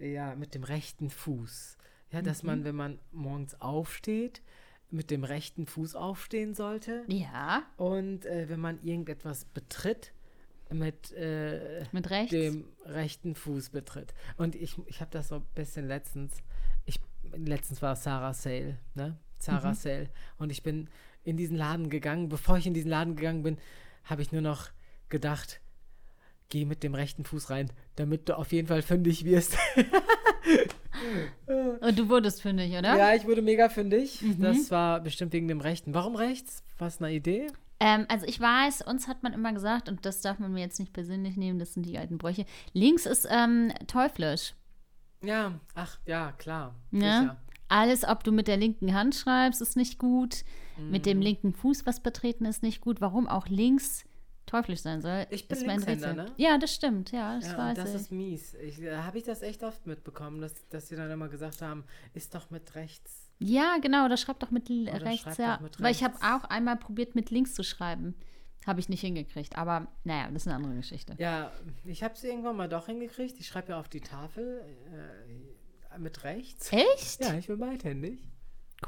Ja, mit dem rechten Fuß. Ja, dass man, wenn man morgens aufsteht, mit dem rechten Fuß aufstehen sollte. Ja, Und äh, wenn man irgendetwas betritt, mit äh, mit rechts. dem rechten Fuß betritt. Und ich, ich habe das so ein bisschen letztens, ich, letztens war Sarah Sale, ne? Sarah Sale. Und ich bin in diesen Laden gegangen. Bevor ich in diesen Laden gegangen bin, habe ich nur noch gedacht, geh mit dem rechten Fuß rein, damit du auf jeden Fall fündig wirst. [laughs] Und du wurdest fündig, oder? ja, ich wurde mega fündig. Das war bestimmt wegen dem rechten. Warum rechts? War es eine Idee? Ähm, also ich weiß, uns hat man immer gesagt, und das darf man mir jetzt nicht persönlich nehmen, das sind die alten Bräuche. Links ist ähm, teuflisch. Ja, ach, ja, klar. Ja? Sicher. Alles, ob du mit der linken Hand schreibst, ist nicht gut. Mit Mhm. dem linken Fuß was betreten ist nicht gut. Warum auch links teuflisch sein soll, Ich bin ist mir ein Linkshänder, Rätsel. ne? Ja, das stimmt. Ja, das Ja, weiß das ich. ist mies. Äh, Habe ich das echt oft mitbekommen, dass, dass sie dann immer gesagt haben, ist doch mit rechts. Ja, genau, oder schreib doch mit Oder rechts, ja. mit Weil ich habe rechts. auch einmal probiert, mit links zu schreiben. Habe ich nicht hingekriegt. Aber naja, das ist eine andere Geschichte. Ja, ich habe es irgendwann mal doch hingekriegt. Ich schreibe ja auf die Tafel. Äh, mit rechts. Echt? Ja, ich bin beidhändig.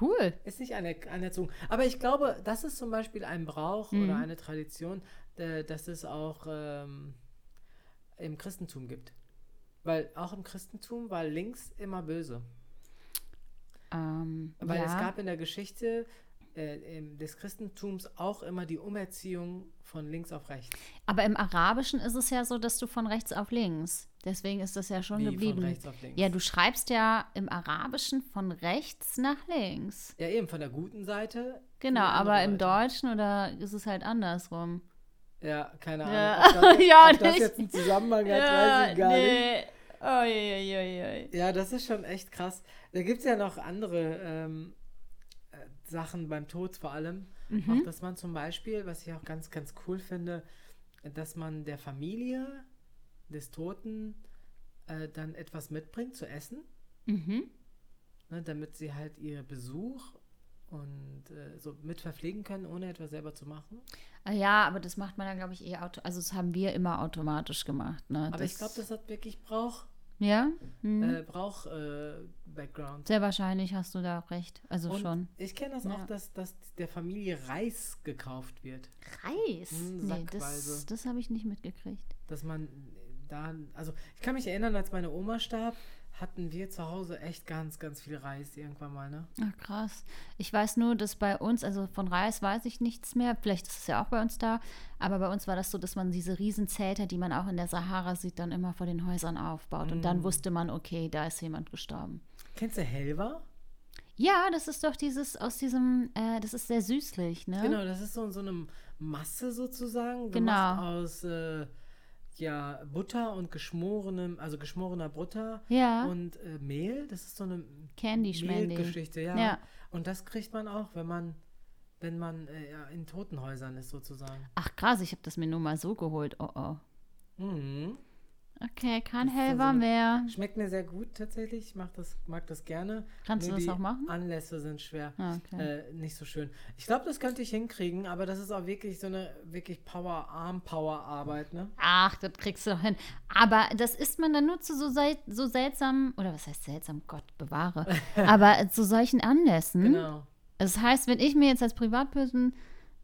Cool. Ist nicht eine Anerziehung. Aber ich glaube, das ist zum Beispiel ein Brauch Mhm. oder eine Tradition, dass es auch ähm, im Christentum gibt. Weil auch im Christentum war links immer böse. Ähm, Weil ja. es gab in der Geschichte äh, des Christentums auch immer die Umerziehung von links auf rechts. Aber im Arabischen ist es ja so, dass du von rechts auf links. Deswegen ist das ja schon Wie geblieben. von rechts auf links. Ja, du schreibst ja im Arabischen von rechts nach links. Ja, eben von der guten Seite. Genau, aber im. Deutschen oder ist es halt andersrum? Ja, keine Ahnung. Ja. Ob das, [laughs] Ja, ob das nicht. jetzt einen Zusammenhang hat, weiß ich gar nicht. nee. Oh, je, je, je. Ja, das ist schon echt krass. Da gibt es ja noch andere ähm, äh, Sachen beim Tod vor allem. Mhm. Auch, dass man zum Beispiel, was ich auch ganz, ganz cool finde, dass man der Familie des Toten äh, dann etwas mitbringt zu essen, Mhm. ne, damit sie halt ihr Besuch und äh, so mit verpflegen können, ohne etwas selber zu machen. Ja, aber das macht man dann, glaube ich, eh auto. Also, das haben wir immer automatisch gemacht. Ne? Aber ich glaube, das hat wirklich Brauch, Ja? Mhm. äh, Brauch äh, Background. Sehr wahrscheinlich hast du da recht. Also Und schon. ich kenne das Ja. auch, dass, dass der Familie Reis gekauft wird. Reis? Mm, nee, das, das habe ich nicht mitgekriegt. dass man da, also ich kann mich erinnern, als meine Oma starb, hatten wir zu Hause echt ganz, ganz viel Reis irgendwann mal, ne? Ach, krass. Ich weiß nur, dass bei uns, also von Reis weiß ich nichts mehr. Vielleicht ist es ja auch bei uns da. Aber bei uns war das so, dass man diese Riesenzelter, die man auch in der Sahara sieht, dann immer vor den Häusern aufbaut. Und Mm. dann wusste man, okay, da ist jemand gestorben. Kennst du Helva? Ja, das ist doch dieses aus diesem, äh, das ist sehr süßlich, ne? Genau, das ist so, so eine Masse sozusagen, Genau. aus äh, ja, Butter und geschmorenem, also geschmorener Butter Ja. und äh, Mehl. Das ist so eine Candy Schmandy. Mehlgeschichte, ja. Ja. Und das kriegt man auch, wenn man, wenn man äh, ja, in Totenhäusern ist sozusagen. Ach krass, ich habe das mir nur mal so geholt. Oh oh. Mhm. Okay, kein so Helfer eine- mehr. Schmeckt mir sehr gut tatsächlich. Ich mag das, mag das gerne. Kannst Nur du das auch machen? Anlässe sind schwer. Ah, okay. Äh, nicht so schön. Ich glaube, das könnte ich hinkriegen, aber das ist auch wirklich so eine wirklich Power, Arm-Power-Arbeit, ne? Ach, das kriegst du doch hin. Aber das isst man dann nur zu so, sel so seltsam, oder was heißt seltsam, Gott bewahre, [laughs] aber zu solchen Anlässen. Genau. Das heißt, wenn ich mir jetzt als Privatperson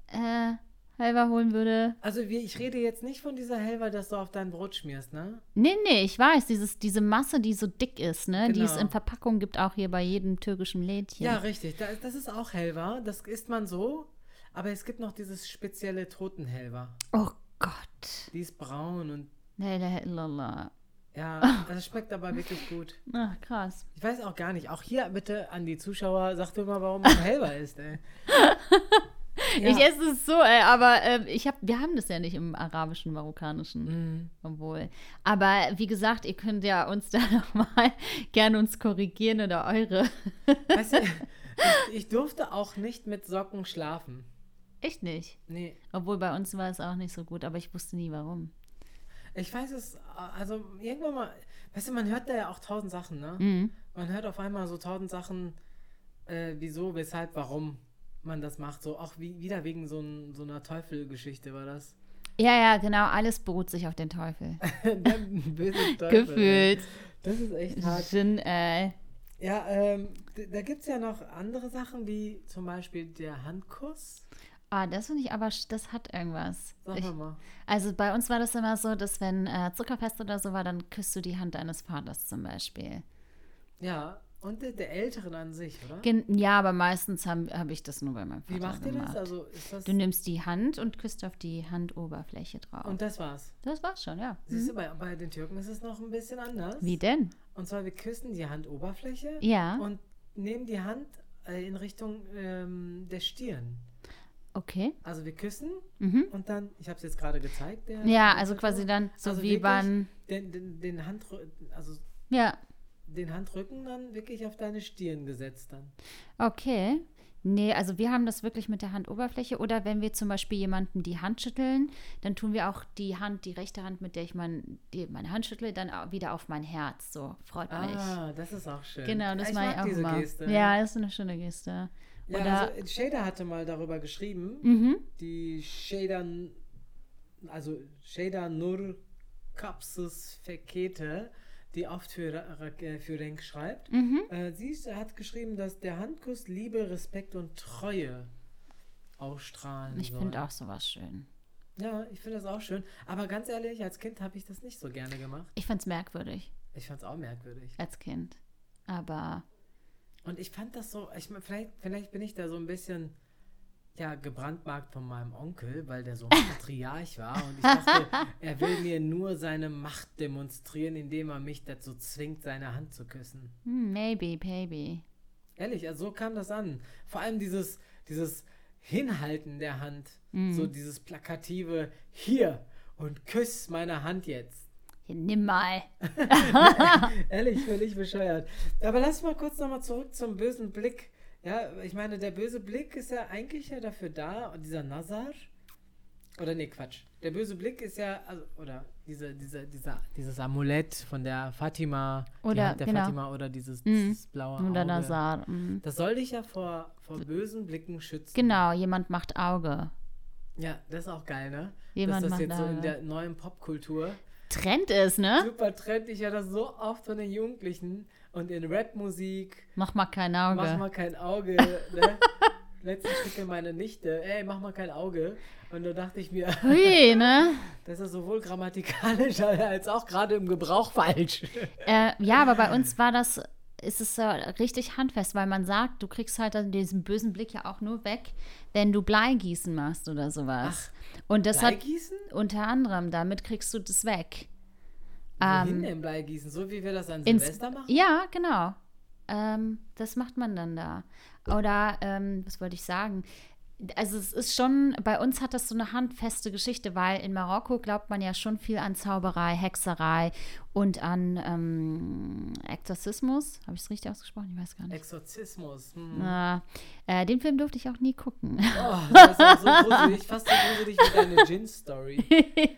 äh, Helfer holen würde. Also wie, ich rede jetzt nicht von dieser Helva, dass du auf dein Brot schmierst, ne? Nee, nee, ich weiß, dieses, diese Masse, die so dick ist, ne? Die es Genau. in Verpackung gibt, auch hier bei jedem türkischen Lädchen. Ja, richtig. Da, das ist auch Helva. Das isst man so. Aber es gibt noch dieses spezielle Totenhelva. Oh Gott. Die ist braun und La, la, la, la. ja, [laughs] das schmeckt aber wirklich gut. Ach, krass. Ich weiß auch gar nicht. Auch hier bitte an die Zuschauer, sagt mir mal, warum man Helva [laughs] isst, ey. Ja. Ich esse es so, ey, aber ähm, ich hab, wir haben das ja nicht im arabischen, marokkanischen. Mhm. Obwohl. Aber wie gesagt, ihr könnt ja uns [laughs] da nochmal gerne uns korrigieren oder eure. [laughs] Weißt du, ich, ich durfte auch nicht mit Socken schlafen. Echt nicht. Nee. Obwohl bei uns war es auch nicht so gut, aber ich wusste nie warum. Ich weiß es, also irgendwann mal, weißt du, man hört da ja auch tausend Sachen, ne? Mhm. Man hört auf einmal so tausend Sachen, äh, wieso, weshalb, warum man das macht. So auch wie, wieder wegen so, ein, so einer Teufelgeschichte war das. Ja, ja, genau, alles beruht sich auf den Teufel. [laughs] [laughs] Teufel. Gefühlt. Das ist echt hart. Sinn, äh, Ja, ähm, da gibt es ja noch andere Sachen, wie zum Beispiel der Handkuss. ah, das finde ich aber, das hat irgendwas. Sag Ich, mal mal. also bei uns war das immer so, dass wenn äh, Zuckerfest oder so war, dann küsst du die Hand deines Vaters zum Beispiel. Ja, und der, der Älteren an sich, oder? Gen ja, aber meistens habe hab ich das nur bei meinem Vater Wie macht ihr das? Also ist das. Du nimmst die Hand und küsst auf die Handoberfläche drauf. Und das war's. das war's schon, ja. Siehst du, bei, bei den Türken ist es noch ein bisschen anders. Wie denn? Und zwar, wir küssen die Handoberfläche Ja, und nehmen die Hand äh, in Richtung ähm, der Stirn. okay. Also wir küssen Mhm. und dann, ich habe es jetzt gerade gezeigt. Der, Ja, also quasi dann so Also wie beim, Den, den, den, Handrü also ja, den Handrücken dann wirklich auf deine Stirn gesetzt dann. okay. Nee, also wir haben das wirklich mit der Handoberfläche oder wenn wir zum Beispiel jemanden die Hand schütteln, dann tun wir auch die Hand, die rechte Hand, mit der ich mein, die, meine Hand schüttle, dann wieder auf mein Herz. So, freut mich. Ah, das ist auch schön. Genau, das ich mache ich auch diese immer. Geste. Ja, das ist eine schöne Geste. ja oder- also Shader hatte mal darüber geschrieben, Mhm. die Shader, also Shader Nur Kapsus Fekete, die oft für, äh, für Renk schreibt. Mhm. Äh, sie hat geschrieben, dass der Handkuss Liebe, Respekt und Treue ausstrahlen Ich finde auch sowas schön. Ja, ich finde das auch schön. Aber ganz ehrlich, als Kind habe ich das nicht so gerne gemacht. Ich fand es merkwürdig Ich fand es auch merkwürdig. als Kind. Aber Und ich fand das so, ich vielleicht, vielleicht bin ich da so ein bisschen ja, gebrandmarkt von meinem Onkel, weil der so Patriarch war. Und ich dachte, er will mir nur seine Macht demonstrieren, indem er mich dazu zwingt, seine Hand zu küssen. hm, maybe, maybe. Ehrlich, also so kam das an. Vor allem dieses, dieses Hinhalten der Hand. Mhm. So dieses plakative Hier und küss meine Hand jetzt. Nimm mal. [laughs] [laughs] Ehrlich, völlig bescheuert. Aber lass mal kurz nochmal zurück zum bösen Blick. Ja, ich meine, der böse Blick ist ja eigentlich ja dafür da, und dieser Nazar. Oder nee, Quatsch. Der böse Blick ist ja, also, oder diese, diese, dieser, dieses Amulett von der Fatima, Oder, der genau. Fatima oder dieses, Mhm. dieses blaue Oder Auge. Nazar. mhm. Das soll dich ja vor, vor bösen Blicken schützen. Genau, jemand macht Auge. Ja, das ist auch geil, ne? Jemand Dass das jetzt so in Auge. der neuen Popkultur Trend ist, ne? super Trend. Ich höre das so oft von den Jugendlichen und in Rapmusik. Mach mal kein Auge. Mach mal kein Auge. [laughs] ne? Letztens schicke meine Nichte, ey, mach mal kein Auge. Und da dachte ich mir, Hui, [laughs] ne? das ist sowohl grammatikalisch [laughs] als auch gerade im Gebrauch falsch. Äh, ja, aber bei uns war das, ist es richtig handfest, weil man sagt, du kriegst halt diesen bösen Blick ja auch nur weg, wenn du Bleigießen machst oder sowas. Und das hat Bleigießen? unter anderem, damit kriegst du das weg. Wohin Ähm, denn Bleigießen? So wie wir das an Silvester machen? Ja, genau. Ähm, das macht man dann da. Oder, ähm, was wollte ich sagen? Also es ist schon, bei uns hat das so eine handfeste Geschichte, weil in Marokko glaubt man ja schon viel an Zauberei, Hexerei und an ähm, Ektorzismus. Habe ich es richtig ausgesprochen? Ich weiß gar nicht. Exorzismus. Hm. Na, äh, den Film durfte ich auch nie gucken. Oh, das ist so gruselig. Fast so gruselig wie deine [laughs] Gin-Story.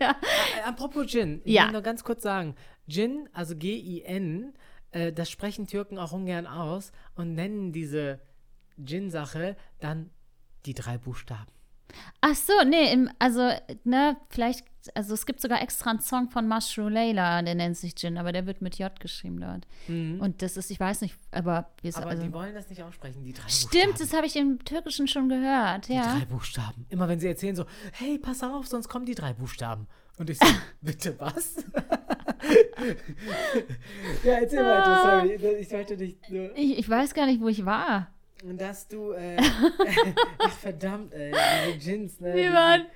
ja. Äh, apropos Gin, ich Ja. will nur ganz kurz sagen, Gin, also G-I-N, äh, das sprechen Türken auch ungern aus und nennen diese Gin-Sache dann die drei Buchstaben. Ach so, nee, im, also, ne, vielleicht, also es gibt sogar extra einen Song von Mashrou Leila, der nennt sich Jin, aber der wird mit J geschrieben dort. Und das ist, ich weiß nicht, aber wir Aber also, die wollen das nicht aussprechen, die drei Stimmt, Buchstaben. das habe ich im Türkischen schon gehört, Die ja. drei Buchstaben. Immer wenn sie erzählen so, hey, pass auf, sonst kommen die drei Buchstaben. Und ich so, [laughs] bitte was? [laughs] ja, erzähl weiter, sorry. Ich wollte nicht nur... Ich, ich weiß gar nicht, wo ich war. Dass du, äh, [laughs] ach verdammt, ey, diese Gins, ne? Wir waren,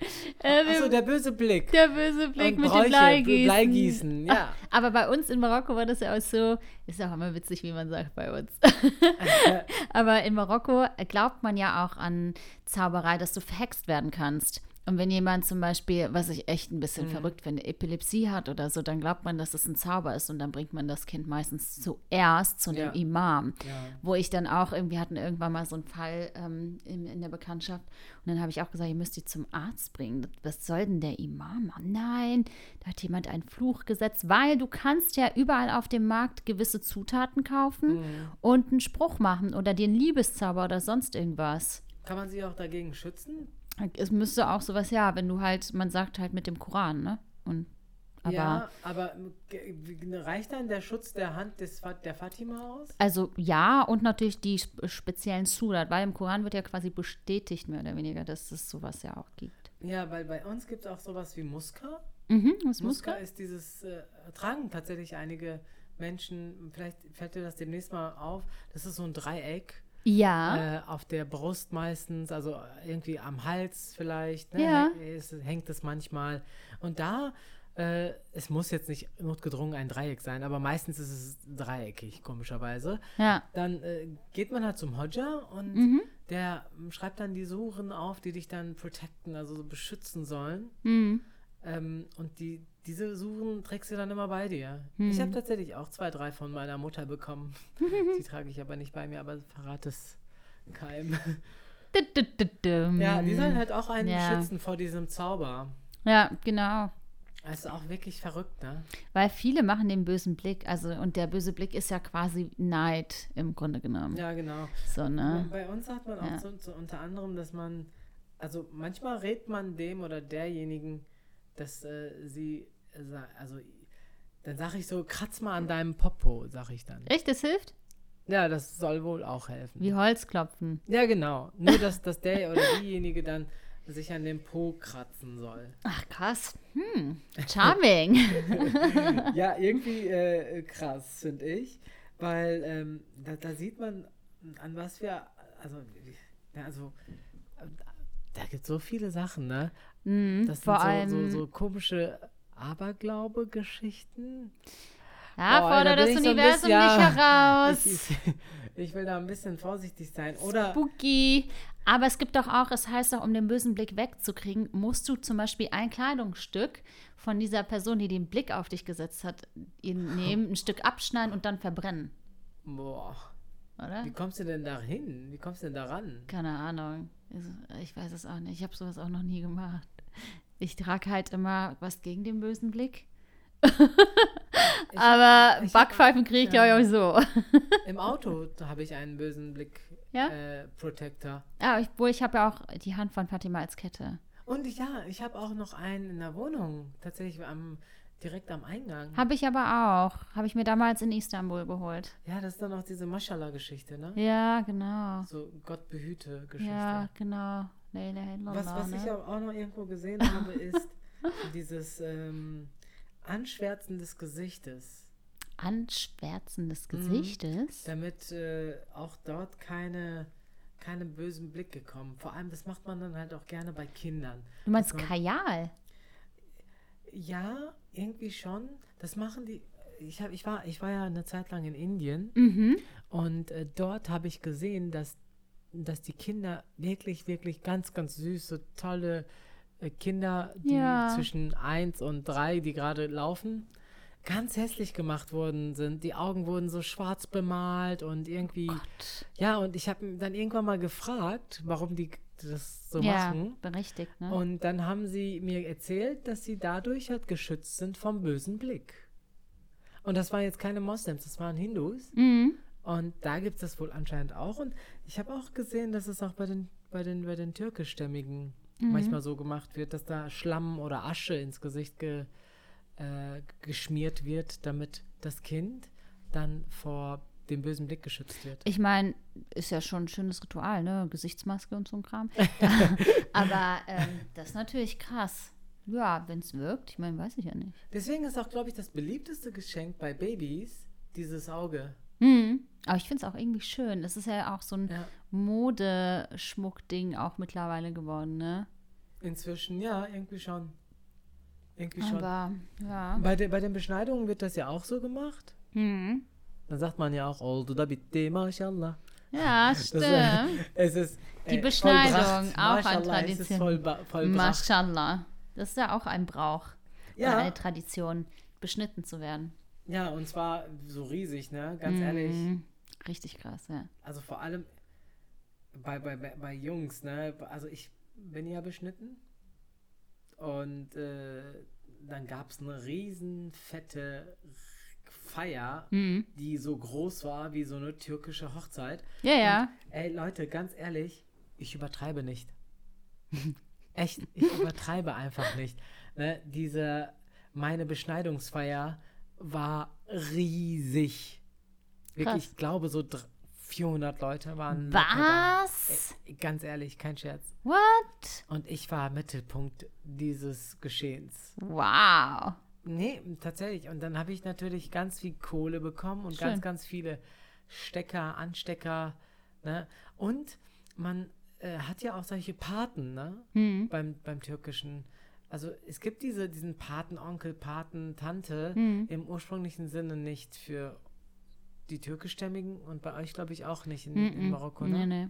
äh, Achso, der böse Blick. der böse Blick Und mit Bräuche, dem Bleigießen. Bleigießen, ja. Aber bei uns in Marokko war das ja auch so, ist ja auch immer witzig, wie man sagt bei uns. [laughs] Aber in Marokko glaubt man ja auch an Zauberei, dass du verhext werden kannst. Und wenn jemand zum Beispiel, was ich echt ein Mhm. bisschen verrückt finde, Epilepsie hat oder so, dann glaubt man, dass es ein Zauber ist und dann bringt man das Kind meistens zuerst zu dem Ja. Imam. Ja. Wo ich dann auch, irgendwie hatten irgendwann mal so einen Fall ähm, in, in der Bekanntschaft und dann habe ich auch gesagt, ihr müsst die zum Arzt bringen. Was soll denn der Imam machen? Nein, da hat jemand einen Fluch gesetzt, weil du kannst ja überall auf dem Markt gewisse Zutaten kaufen und einen Spruch machen oder dir einen Liebeszauber oder sonst irgendwas. Kann man sich auch dagegen schützen? Es müsste auch sowas, ja, wenn du halt, man sagt halt mit dem Koran, ne? Und aber ja, aber reicht dann der Schutz der Hand des, der Fatima aus? Also ja, und natürlich die sp speziellen Surat, weil im Koran wird ja quasi bestätigt, mehr oder weniger, dass es sowas ja auch gibt. Ja, weil bei uns gibt es auch sowas wie Muska. Mhm, was muss Muska ist dieses, äh, tragen tatsächlich einige Menschen, vielleicht fällt dir das demnächst mal auf, das ist so ein Dreieck. Ja, Äh, auf der Brust meistens, also irgendwie am Hals vielleicht. Ne? Ja. Es, hängt es manchmal. Und da, äh, es muss jetzt nicht notgedrungen ein Dreieck sein, aber meistens ist es dreieckig, komischerweise. ja. Dann äh, geht man halt zum Hodja und Mhm. der schreibt dann die Suchen auf, die dich dann protecten, also so beschützen sollen. Mhm. Ähm, und die, diese Suchen trägst du dann immer bei dir. Ich Mhm. habe tatsächlich auch zwei, drei von meiner Mutter bekommen. [laughs] die trage ich aber nicht bei mir, aber verrate es keinem. Ja, die sollen halt auch einen. Ja. schützen vor diesem Zauber. Ja, genau. Das ist auch wirklich verrückt, ne? Weil viele machen den bösen Blick, also und der böse Blick ist ja quasi Neid im Grunde genommen. Ja, genau. So, ne? Bei uns sagt man auch Ja. so, so unter anderem, dass man, also manchmal rät man dem oder derjenigen, dass äh, sie, äh, also dann sage ich so, kratz mal an deinem Popo, sag ich dann. Echt, das hilft? Ja, das soll wohl auch helfen. Wie Holzklopfen. Ja, genau. Nur, dass, dass der oder diejenige dann sich an dem Po kratzen soll. Ach, krass. Hm, charming. [laughs] ja, irgendwie äh, krass, finde ich. Weil ähm, da, da sieht man, an was wir, also, ja, also da gibt es so viele Sachen, ne? Mhm, Das vor sind allem, so, so, so komische Aberglaube-Geschichten. ja, da fordere das ich so Universum bisschen- ja, nicht heraus. [laughs] Ich, ich will da ein bisschen vorsichtig sein. Oder Spooky. Aber es gibt doch auch, es heißt doch, um den bösen Blick wegzukriegen, musst du zum Beispiel ein Kleidungsstück von dieser Person, die den Blick auf dich gesetzt hat, ihn nehmen, ein Stück abschneiden und dann verbrennen. boah, Oder? wie kommst du denn da hin? Wie kommst du denn da ran? Keine Ahnung. Ich weiß es auch nicht. Ich habe sowas auch noch nie gemacht. Ich trage halt immer was gegen den bösen Blick. [laughs] Aber ich Backpfeifen kriege ich, glaube ja. ich, auch so. [laughs] Im Auto habe ich einen bösen Blick Ja? äh, Protector. Ja, ich, wo ich habe ja auch die Hand von Fatima als Kette. Und ja, ich habe auch noch einen in der Wohnung, tatsächlich am, direkt am Eingang. Habe ich aber auch. Habe ich mir damals in Istanbul geholt. Ja, das ist dann auch diese Maschallah-Geschichte, ne? Ja, genau. So Gott behüte Geschichte. Ja, genau. Was, was ne? ich auch noch irgendwo gesehen [laughs] habe, ist dieses ähm, Anschwärzen des Gesichtes, Anschwärzen des Mhm. Gesichtes. damit äh, auch dort keine, keine bösen Blicke kommen. Vor allem, das macht man dann halt auch gerne bei Kindern. Du meinst Kajal? Ja, irgendwie schon. Das machen die. Ich, hab, ich, war, ich war ja eine Zeit lang in Indien Mhm. und äh, dort habe ich gesehen, dass, dass die Kinder wirklich, wirklich ganz, ganz süße, tolle äh, Kinder, die Ja. zwischen 1 und 3, die gerade laufen, ganz hässlich gemacht worden sind. Die Augen wurden so schwarz bemalt und irgendwie. Ja, und ich habe dann irgendwann mal gefragt, warum die das so ja, machen. berechtigt, ne? Und dann haben sie mir erzählt, dass sie dadurch halt geschützt sind vom bösen Blick. Und das waren jetzt keine Moslems, das waren Hindus. mhm. Und da gibt es das wohl anscheinend auch. Und ich habe auch gesehen, dass es auch bei den, bei den, bei den türkischstämmigen Mhm. manchmal so gemacht wird, dass da Schlamm oder Asche ins Gesicht ge, äh, geschmiert wird, damit das Kind dann vor dem bösen Blick geschützt wird. Ich meine, ist ja schon ein schönes Ritual, ne? Gesichtsmaske und so ein Kram. [laughs] Aber ähm, das ist natürlich krass. Ja, wenn es wirkt, ich meine, weiß ich ja nicht. Deswegen ist auch, glaube ich, das beliebteste Geschenk bei Babys dieses Auge. Mhm. Aber ich finde es auch irgendwie schön. Es ist ja auch so ein Ja. Modeschmuckding auch mittlerweile geworden, ne? Inzwischen, ja, irgendwie schon. Irgendwie schon. Aber, ja. Bei, de, bei den Beschneidungen wird das ja auch so gemacht. Mhm. Dann sagt man ja auch, Oldu da bitte, mashallah. Ja, [laughs] stimmt. [laughs] es ist Die äh, Beschneidung, vollbracht. auch ein Tradition. vollba- vollbracht. Mashallah. Das ist ja auch ein Brauch. Ja. Eine Tradition, beschnitten zu werden. Ja, und zwar so riesig, ne? Ganz ehrlich. Mhm. Richtig krass, ja. Also vor allem bei, bei, bei, bei Jungs, ne? Also ich bin ja beschnitten. Und äh, dann gab es eine riesen fette Feier, Mhm. die so groß war wie so eine türkische Hochzeit. Ja, ja. Ey, Leute, ganz ehrlich, ich übertreibe nicht. [laughs] Echt, ich übertreibe einfach nicht. Ne? Diese, meine Beschneidungsfeier war riesig. Wirklich, Krass. ich glaube, so dr- 400 Leute waren. Was? Ey, ganz ehrlich, kein Scherz. What? Und ich war Mittelpunkt dieses Geschehens. Wow. Nee, tatsächlich. Und dann habe ich natürlich ganz viel Kohle bekommen und Schön. ganz, ganz viele Stecker, Anstecker. Ne? Und man äh, hat ja auch solche Paten ne? Hm. beim, beim Türkischen. Also es gibt diese, diesen Patenonkel, Patentante Hm. im ursprünglichen Sinne nicht für die türkischstämmigen und bei euch glaube ich auch nicht in, Mhm. in Marokko. Ne? Nee, nee.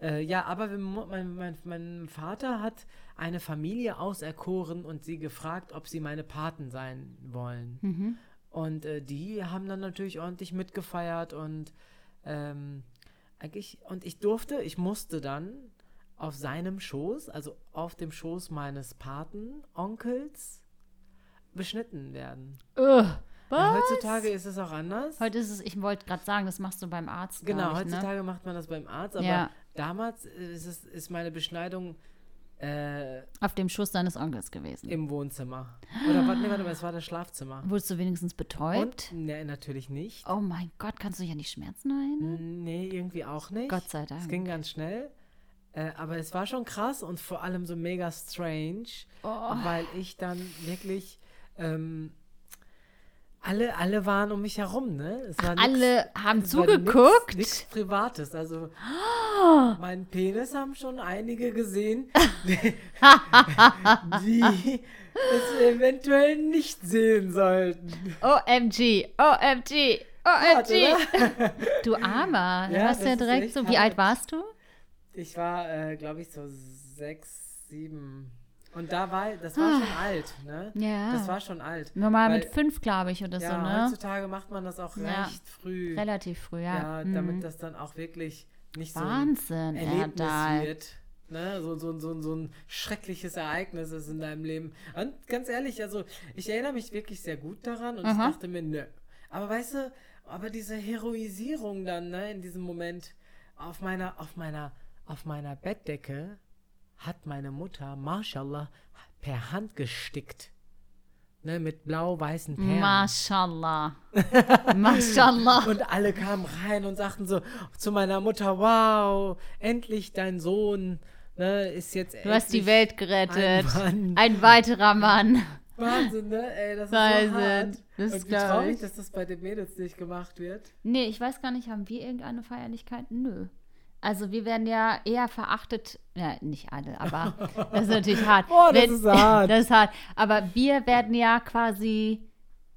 Äh, ja, aber mein, mein, mein Vater hat eine Familie auserkoren und sie gefragt, ob sie meine Paten sein wollen. Mhm. Und äh, die haben dann natürlich ordentlich mitgefeiert und ähm, eigentlich, und ich durfte, ich musste dann auf seinem Schoß, also auf dem Schoß meines Patenonkels, beschnitten werden. Ugh. Ja, heutzutage ist es auch anders. Heute ist es, ich wollte gerade sagen, das machst du beim Arzt. Genau, ich, ne? heutzutage macht man das beim Arzt, aber Ja. Damals ist, es, ist meine Beschneidung äh, Auf dem Schoß deines Onkels gewesen. im Wohnzimmer. Oder warte, nee, warte mal, es war das Schlafzimmer. Wurdest du wenigstens betäubt? Und? Nee, natürlich nicht. Oh mein Gott, kannst du dich an die Schmerzen erinnern? Nee, irgendwie auch nicht. Gott sei Dank. Es ging ganz schnell. Äh, aber es war schon krass und vor allem so mega strange, Oh. weil ich dann wirklich. Ähm, alle, alle waren um mich herum, ne? Es war nix- Alle haben zugeguckt. Nichts Privates. Also, [gasps] meinen Penis haben schon einige gesehen, [laughs] die es eventuell nicht sehen sollten. OMG, OMG, OMG. oder? [laughs] Du Armer. Ja, du ja direkt so. Wie alt warst du? Ich war, äh, glaube ich, so sechs, sieben. Und da war, das war schon alt, ne? Ah. Ja. Das war schon alt. Normal mit fünf, glaube ich, oder Ja, so, ne? heutzutage macht man das auch Ja. recht früh. Relativ früh, ja. Ja, Mhm. damit das dann auch wirklich nicht Wahnsinn, so ein Erlebnis Erdal. wird. Ne? So, so, so, so ein schreckliches Ereignis ist in deinem Leben. Und ganz ehrlich, also ich erinnere mich wirklich sehr gut daran und ich Aha. dachte mir, nö. Aber weißt du, aber diese Heroisierung dann, ne, in diesem Moment, auf meiner, auf meiner, auf meiner Bettdecke hat meine Mutter, mashallah, per Hand gestickt. Ne, mit blau-weißen Perlen. Mashallah. [laughs] Mashallah. Und alle kamen rein und sagten so zu meiner Mutter, wow, endlich dein Sohn ne, ist jetzt Du hast die Welt gerettet. Mann. Ein weiterer Mann. Wahnsinn, ne? Ey, das ist so Wahnsinn. hart. Das und wie traurig, ich. dass das bei den Mädels nicht gemacht wird. Nee, ich weiß gar nicht, haben wir irgendeine Feierlichkeit? Nö. Also wir werden ja eher verachtet, ja, nicht alle, aber [laughs] das ist natürlich hart. Boah, das Wenn- ist hart. [laughs] Das ist hart. Aber wir werden ja quasi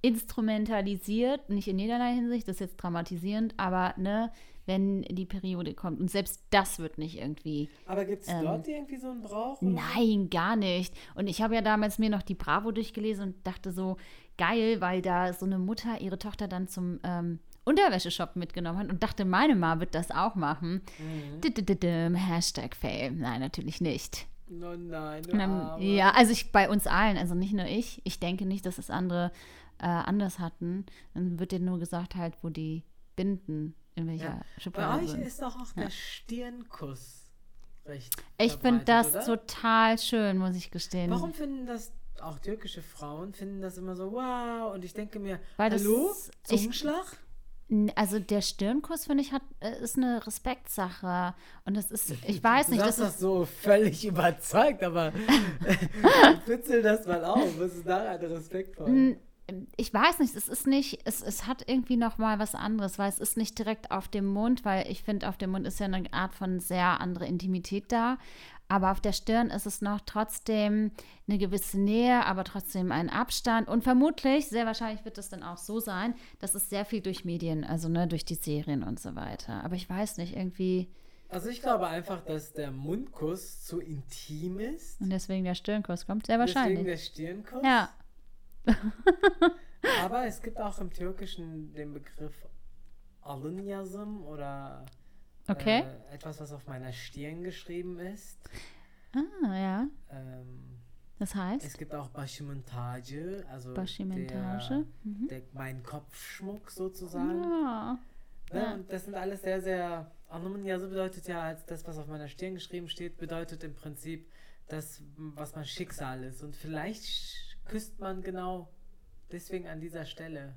instrumentalisiert, nicht in jederlei Hinsicht, das ist jetzt dramatisierend, aber ne, wenn die Periode kommt. Und selbst das wird nicht irgendwie Aber gibt es Ähm, dort irgendwie so einen Brauch? oder? Nein, gar nicht. Und ich habe ja damals mir noch die Bravo durchgelesen und dachte so, geil, weil da so eine Mutter ihre Tochter dann zum ähm, Unterwäscheshop mitgenommen hat und dachte, meine Ma wird das auch machen. Mhm. Hashtag Fail. Nein, natürlich nicht. No, nein, Arme. ja, also ich bei uns allen, also nicht nur ich. Ich denke nicht, dass es andere äh, anders hatten. Dann wird dir nur gesagt halt, wo die Binden in welcher Ja. Bei Schublade euch sind. ist doch auch der Stirnkuss recht Ich finde das oder? total schön, muss ich gestehen. Warum finden das auch türkische Frauen finden das immer so wow und ich denke mir Weil das- hallo ich- Zungenschlag N- Also der Stirnkuss, finde ich, hat, äh, ist eine Respektsache. Und das ist, ich [laughs] weiß Du nicht, sagst das das ist, so völlig überzeugt, aber [laughs] pitzel das mal auf. Was ist daran respektvoll? Ich weiß nicht, es ist nicht, es, es hat irgendwie noch mal was anderes, weil es ist nicht direkt auf dem Mund, weil ich finde, auf dem Mund ist ja eine Art von sehr andere Intimität da. Aber auf der Stirn ist es noch trotzdem eine gewisse Nähe, aber trotzdem ein Abstand. Und vermutlich, sehr wahrscheinlich wird es dann auch so sein, dass es sehr viel durch Medien, also ne, durch die Serien und so weiter. Aber ich weiß nicht, irgendwie. Also ich glaube einfach, dass der Mundkuss zu intim ist. Und deswegen der Stirnkuss kommt sehr Deswegen wahrscheinlich. der Stirnkuss. Ja. [laughs] Aber es gibt auch im Türkischen den Begriff Alınyazım oder Okay. äh, etwas, was auf meiner Stirn geschrieben ist. Ah, ja. Ähm, Das heißt. es gibt auch Başımın tacı, also Başımın der, mhm. der, mein Kopfschmuck sozusagen. Ja. Ne? Ja. Und das sind alles sehr, sehr. Alnımın yazı bedeutet ja, als das, was auf meiner Stirn geschrieben steht, bedeutet im Prinzip das, was mein Schicksal ist. Und vielleicht küsst man genau deswegen an dieser Stelle.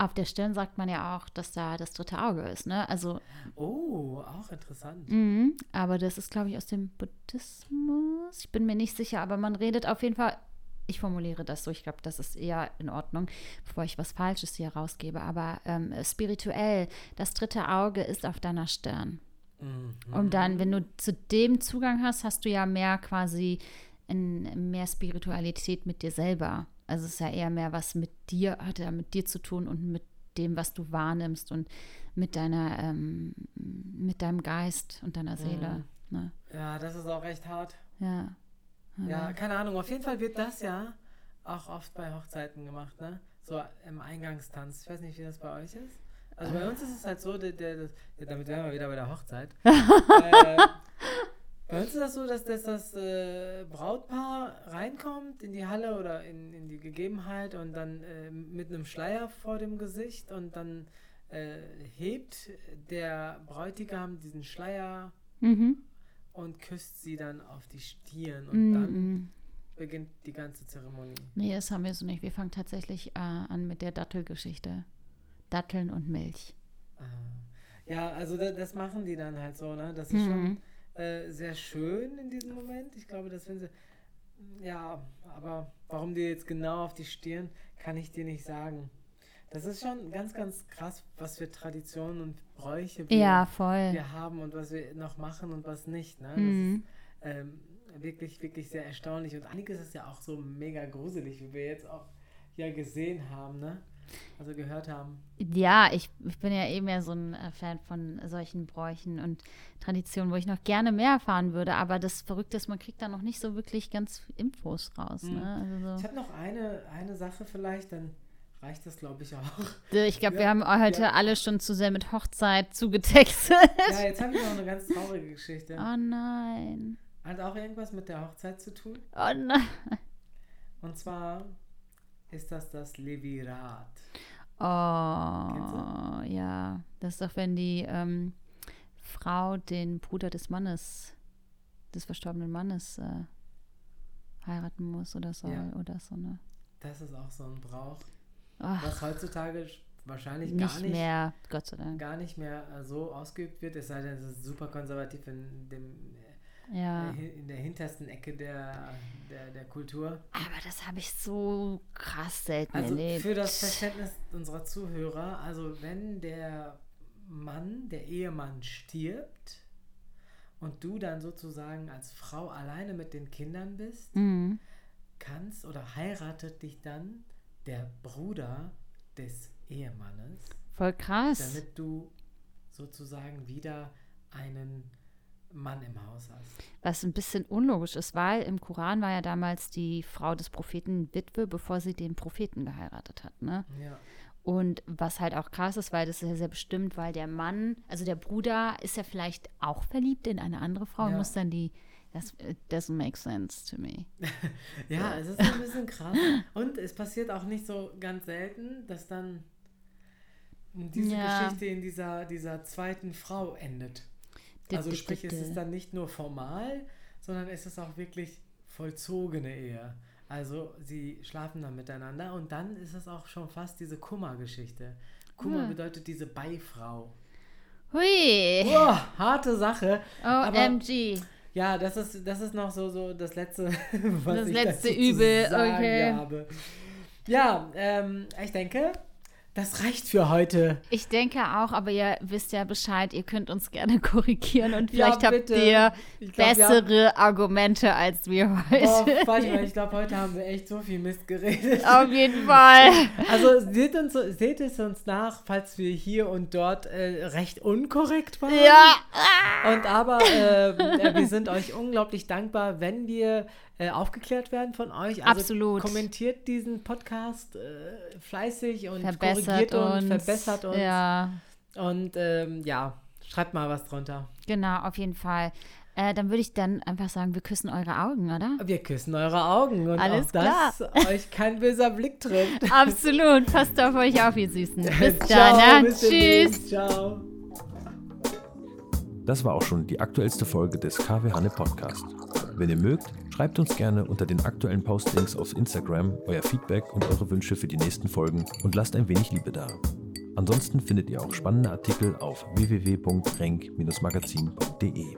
Auf der Stirn sagt man ja auch, dass da das dritte Auge ist, ne? Also, Oh, auch interessant. mhm. aber das ist, glaube ich, aus dem Buddhismus. Ich bin mir nicht sicher, aber man redet auf jeden Fall. Ich formuliere das so, ich glaube, das ist eher in Ordnung, bevor ich was Falsches hier rausgebe. Aber ähm, spirituell, das dritte Auge ist auf deiner Stirn. Mhm. Und dann, wenn du zu dem Zugang hast, hast du ja mehr quasi in, mehr Spiritualität mit dir selber. Also es ist ja eher mehr was mit dir, hat ja mit dir zu tun und mit dem, was du wahrnimmst und mit deiner, ähm, mit deinem Geist und deiner Seele. Ne? Ja, das ist auch recht hart. Ja. Ja, keine Ahnung. Auf jeden Fall wird das ja auch oft bei Hochzeiten gemacht, ne? So im Eingangstanz. Ich weiß nicht, wie das bei euch ist. Also bei uns ist es halt so, der, der, ja, damit wären wir wieder bei der Hochzeit. [laughs] äh, bei uns ist das so, dass, dass das äh, Brautpaar reinkommt in die Halle oder in, in die Gegebenheit und dann äh, mit einem Schleier vor dem Gesicht und dann äh, hebt der Bräutigam diesen Schleier Mhm. und küsst sie dann auf die Stirn und Mm, dann beginnt die ganze Zeremonie. Nee, das haben wir so nicht. Wir fangen tatsächlich äh, an mit der Dattelgeschichte. Datteln und Milch. Ah. Ja, also das, das machen die dann halt so, ne? Das ist schon Mhm. Äh, sehr schön in diesem Moment. Ich glaube, das finden sie. Ja, aber warum die jetzt genau auf die Stirn, kann ich dir nicht sagen. Das ist schon ganz, ganz krass, was für Traditionen und Bräuche wir, Ja, voll. wir haben und was wir noch machen und was nicht. Ne? Das Mhm. ist ähm, wirklich, wirklich sehr erstaunlich. Und einiges ist ja auch so mega gruselig, wie wir jetzt auch ja gesehen haben, ne? Also gehört haben. Ja, ich, ich bin ja eh mehr so ein äh, Fan von solchen Bräuchen und Traditionen, wo ich noch gerne mehr erfahren würde. Aber das Verrückte ist, man kriegt da noch nicht so wirklich ganz Infos raus. Mhm. Ne? Also Ich so. habe noch eine, eine Sache vielleicht, dann reicht das, glaube ich, auch. [laughs] Ich glaube, wir Ja, haben heute ja. alle schon zu sehr mit Hochzeit zugetextet. Ja, jetzt habe ich noch eine ganz traurige Geschichte. Oh nein. Hat auch irgendwas mit der Hochzeit zu tun. Oh nein. Und zwar ist das das Levirat. Oh, ja. Das ist doch, wenn die ähm, Frau den Bruder des Mannes, des verstorbenen Mannes, äh, heiraten muss oder soll Ja. oder so, ne? Das ist auch so ein Brauch, Ach, was heutzutage sch- wahrscheinlich nicht, gar nicht, mehr, Gott sei Dank. gar nicht mehr äh, so ausgeübt wird, es sei denn, es ist super konservativ in, dem, Ja. in der hintersten Ecke der, der, der Kultur. Aber das habe ich so krass selten Also erlebt. für das Verständnis unserer Zuhörer, also wenn der Mann, der Ehemann stirbt und du dann sozusagen als Frau alleine mit den Kindern bist, Mhm. kannst oder heiratet dich dann der Bruder des Ehemannes, Voll krass. damit du sozusagen wieder einen Mann im Haus hast. Was ein bisschen unlogisch ist, weil im Koran war ja damals die Frau des Propheten Witwe, bevor sie den Propheten geheiratet hat, ne? Ja. Und was halt auch krass ist, weil das ist ja sehr bestimmt, weil der Mann, also der Bruder ist ja vielleicht auch verliebt in eine andere Frau und Ja. muss dann die, das doesn't make sense to me. [laughs] Ja, es ist ein bisschen krass. Und es passiert auch nicht so ganz selten, dass dann diese Ja. Geschichte in dieser, dieser zweiten Frau endet. Also sprich, es ist dann nicht nur formal, sondern es ist auch wirklich vollzogene Ehe. Also sie schlafen dann miteinander und dann ist es auch schon fast diese Kummergeschichte. Kummer Ja. bedeutet diese Beifrau. Hui! Boah, harte Sache. aber- OMG. Ja, das ist, das ist noch so, so das letzte, [laughs] was Das ich letzte dazu Übel, okay. habe. Ja, ähm, ich denke, das reicht für heute. Ich denke auch, aber ihr wisst ja Bescheid, ihr könnt uns gerne [laughs] korrigieren und Ja, vielleicht habt bitte. ihr glaub, bessere Argumente als wir heute. warte mal, ich [laughs] glaube, heute haben wir echt so viel Mist geredet. Auf jeden Fall. Also seht, uns, seht es uns nach, falls wir hier und dort äh, recht unkorrekt waren. Ja. Und aber äh, wir sind euch unglaublich dankbar, wenn wir äh, aufgeklärt werden von euch. Also Absolut. Kommentiert diesen Podcast äh, fleißig und Verbessert korrigiert uns, uns. verbessert uns. Ja, Und ähm, ja, schreibt mal was drunter. genau, auf jeden Fall. Äh, dann würde ich dann einfach sagen, wir küssen eure Augen, oder? Wir küssen eure Augen und Alles auch dass [laughs] euch kein böser Blick trifft. Absolut. Passt auf euch auf, ihr Süßen. [laughs] Bis Ciao, dann. ne? bis Tschüss. Ciao. Das war auch schon die aktuellste Folge des KW Hanne Podcast. Wenn ihr mögt, schreibt uns gerne unter den aktuellen Postings auf Instagram euer Feedback und eure Wünsche für die nächsten Folgen und lasst ein wenig Liebe da. Ansonsten findet ihr auch spannende Artikel auf www.renk-magazin.de.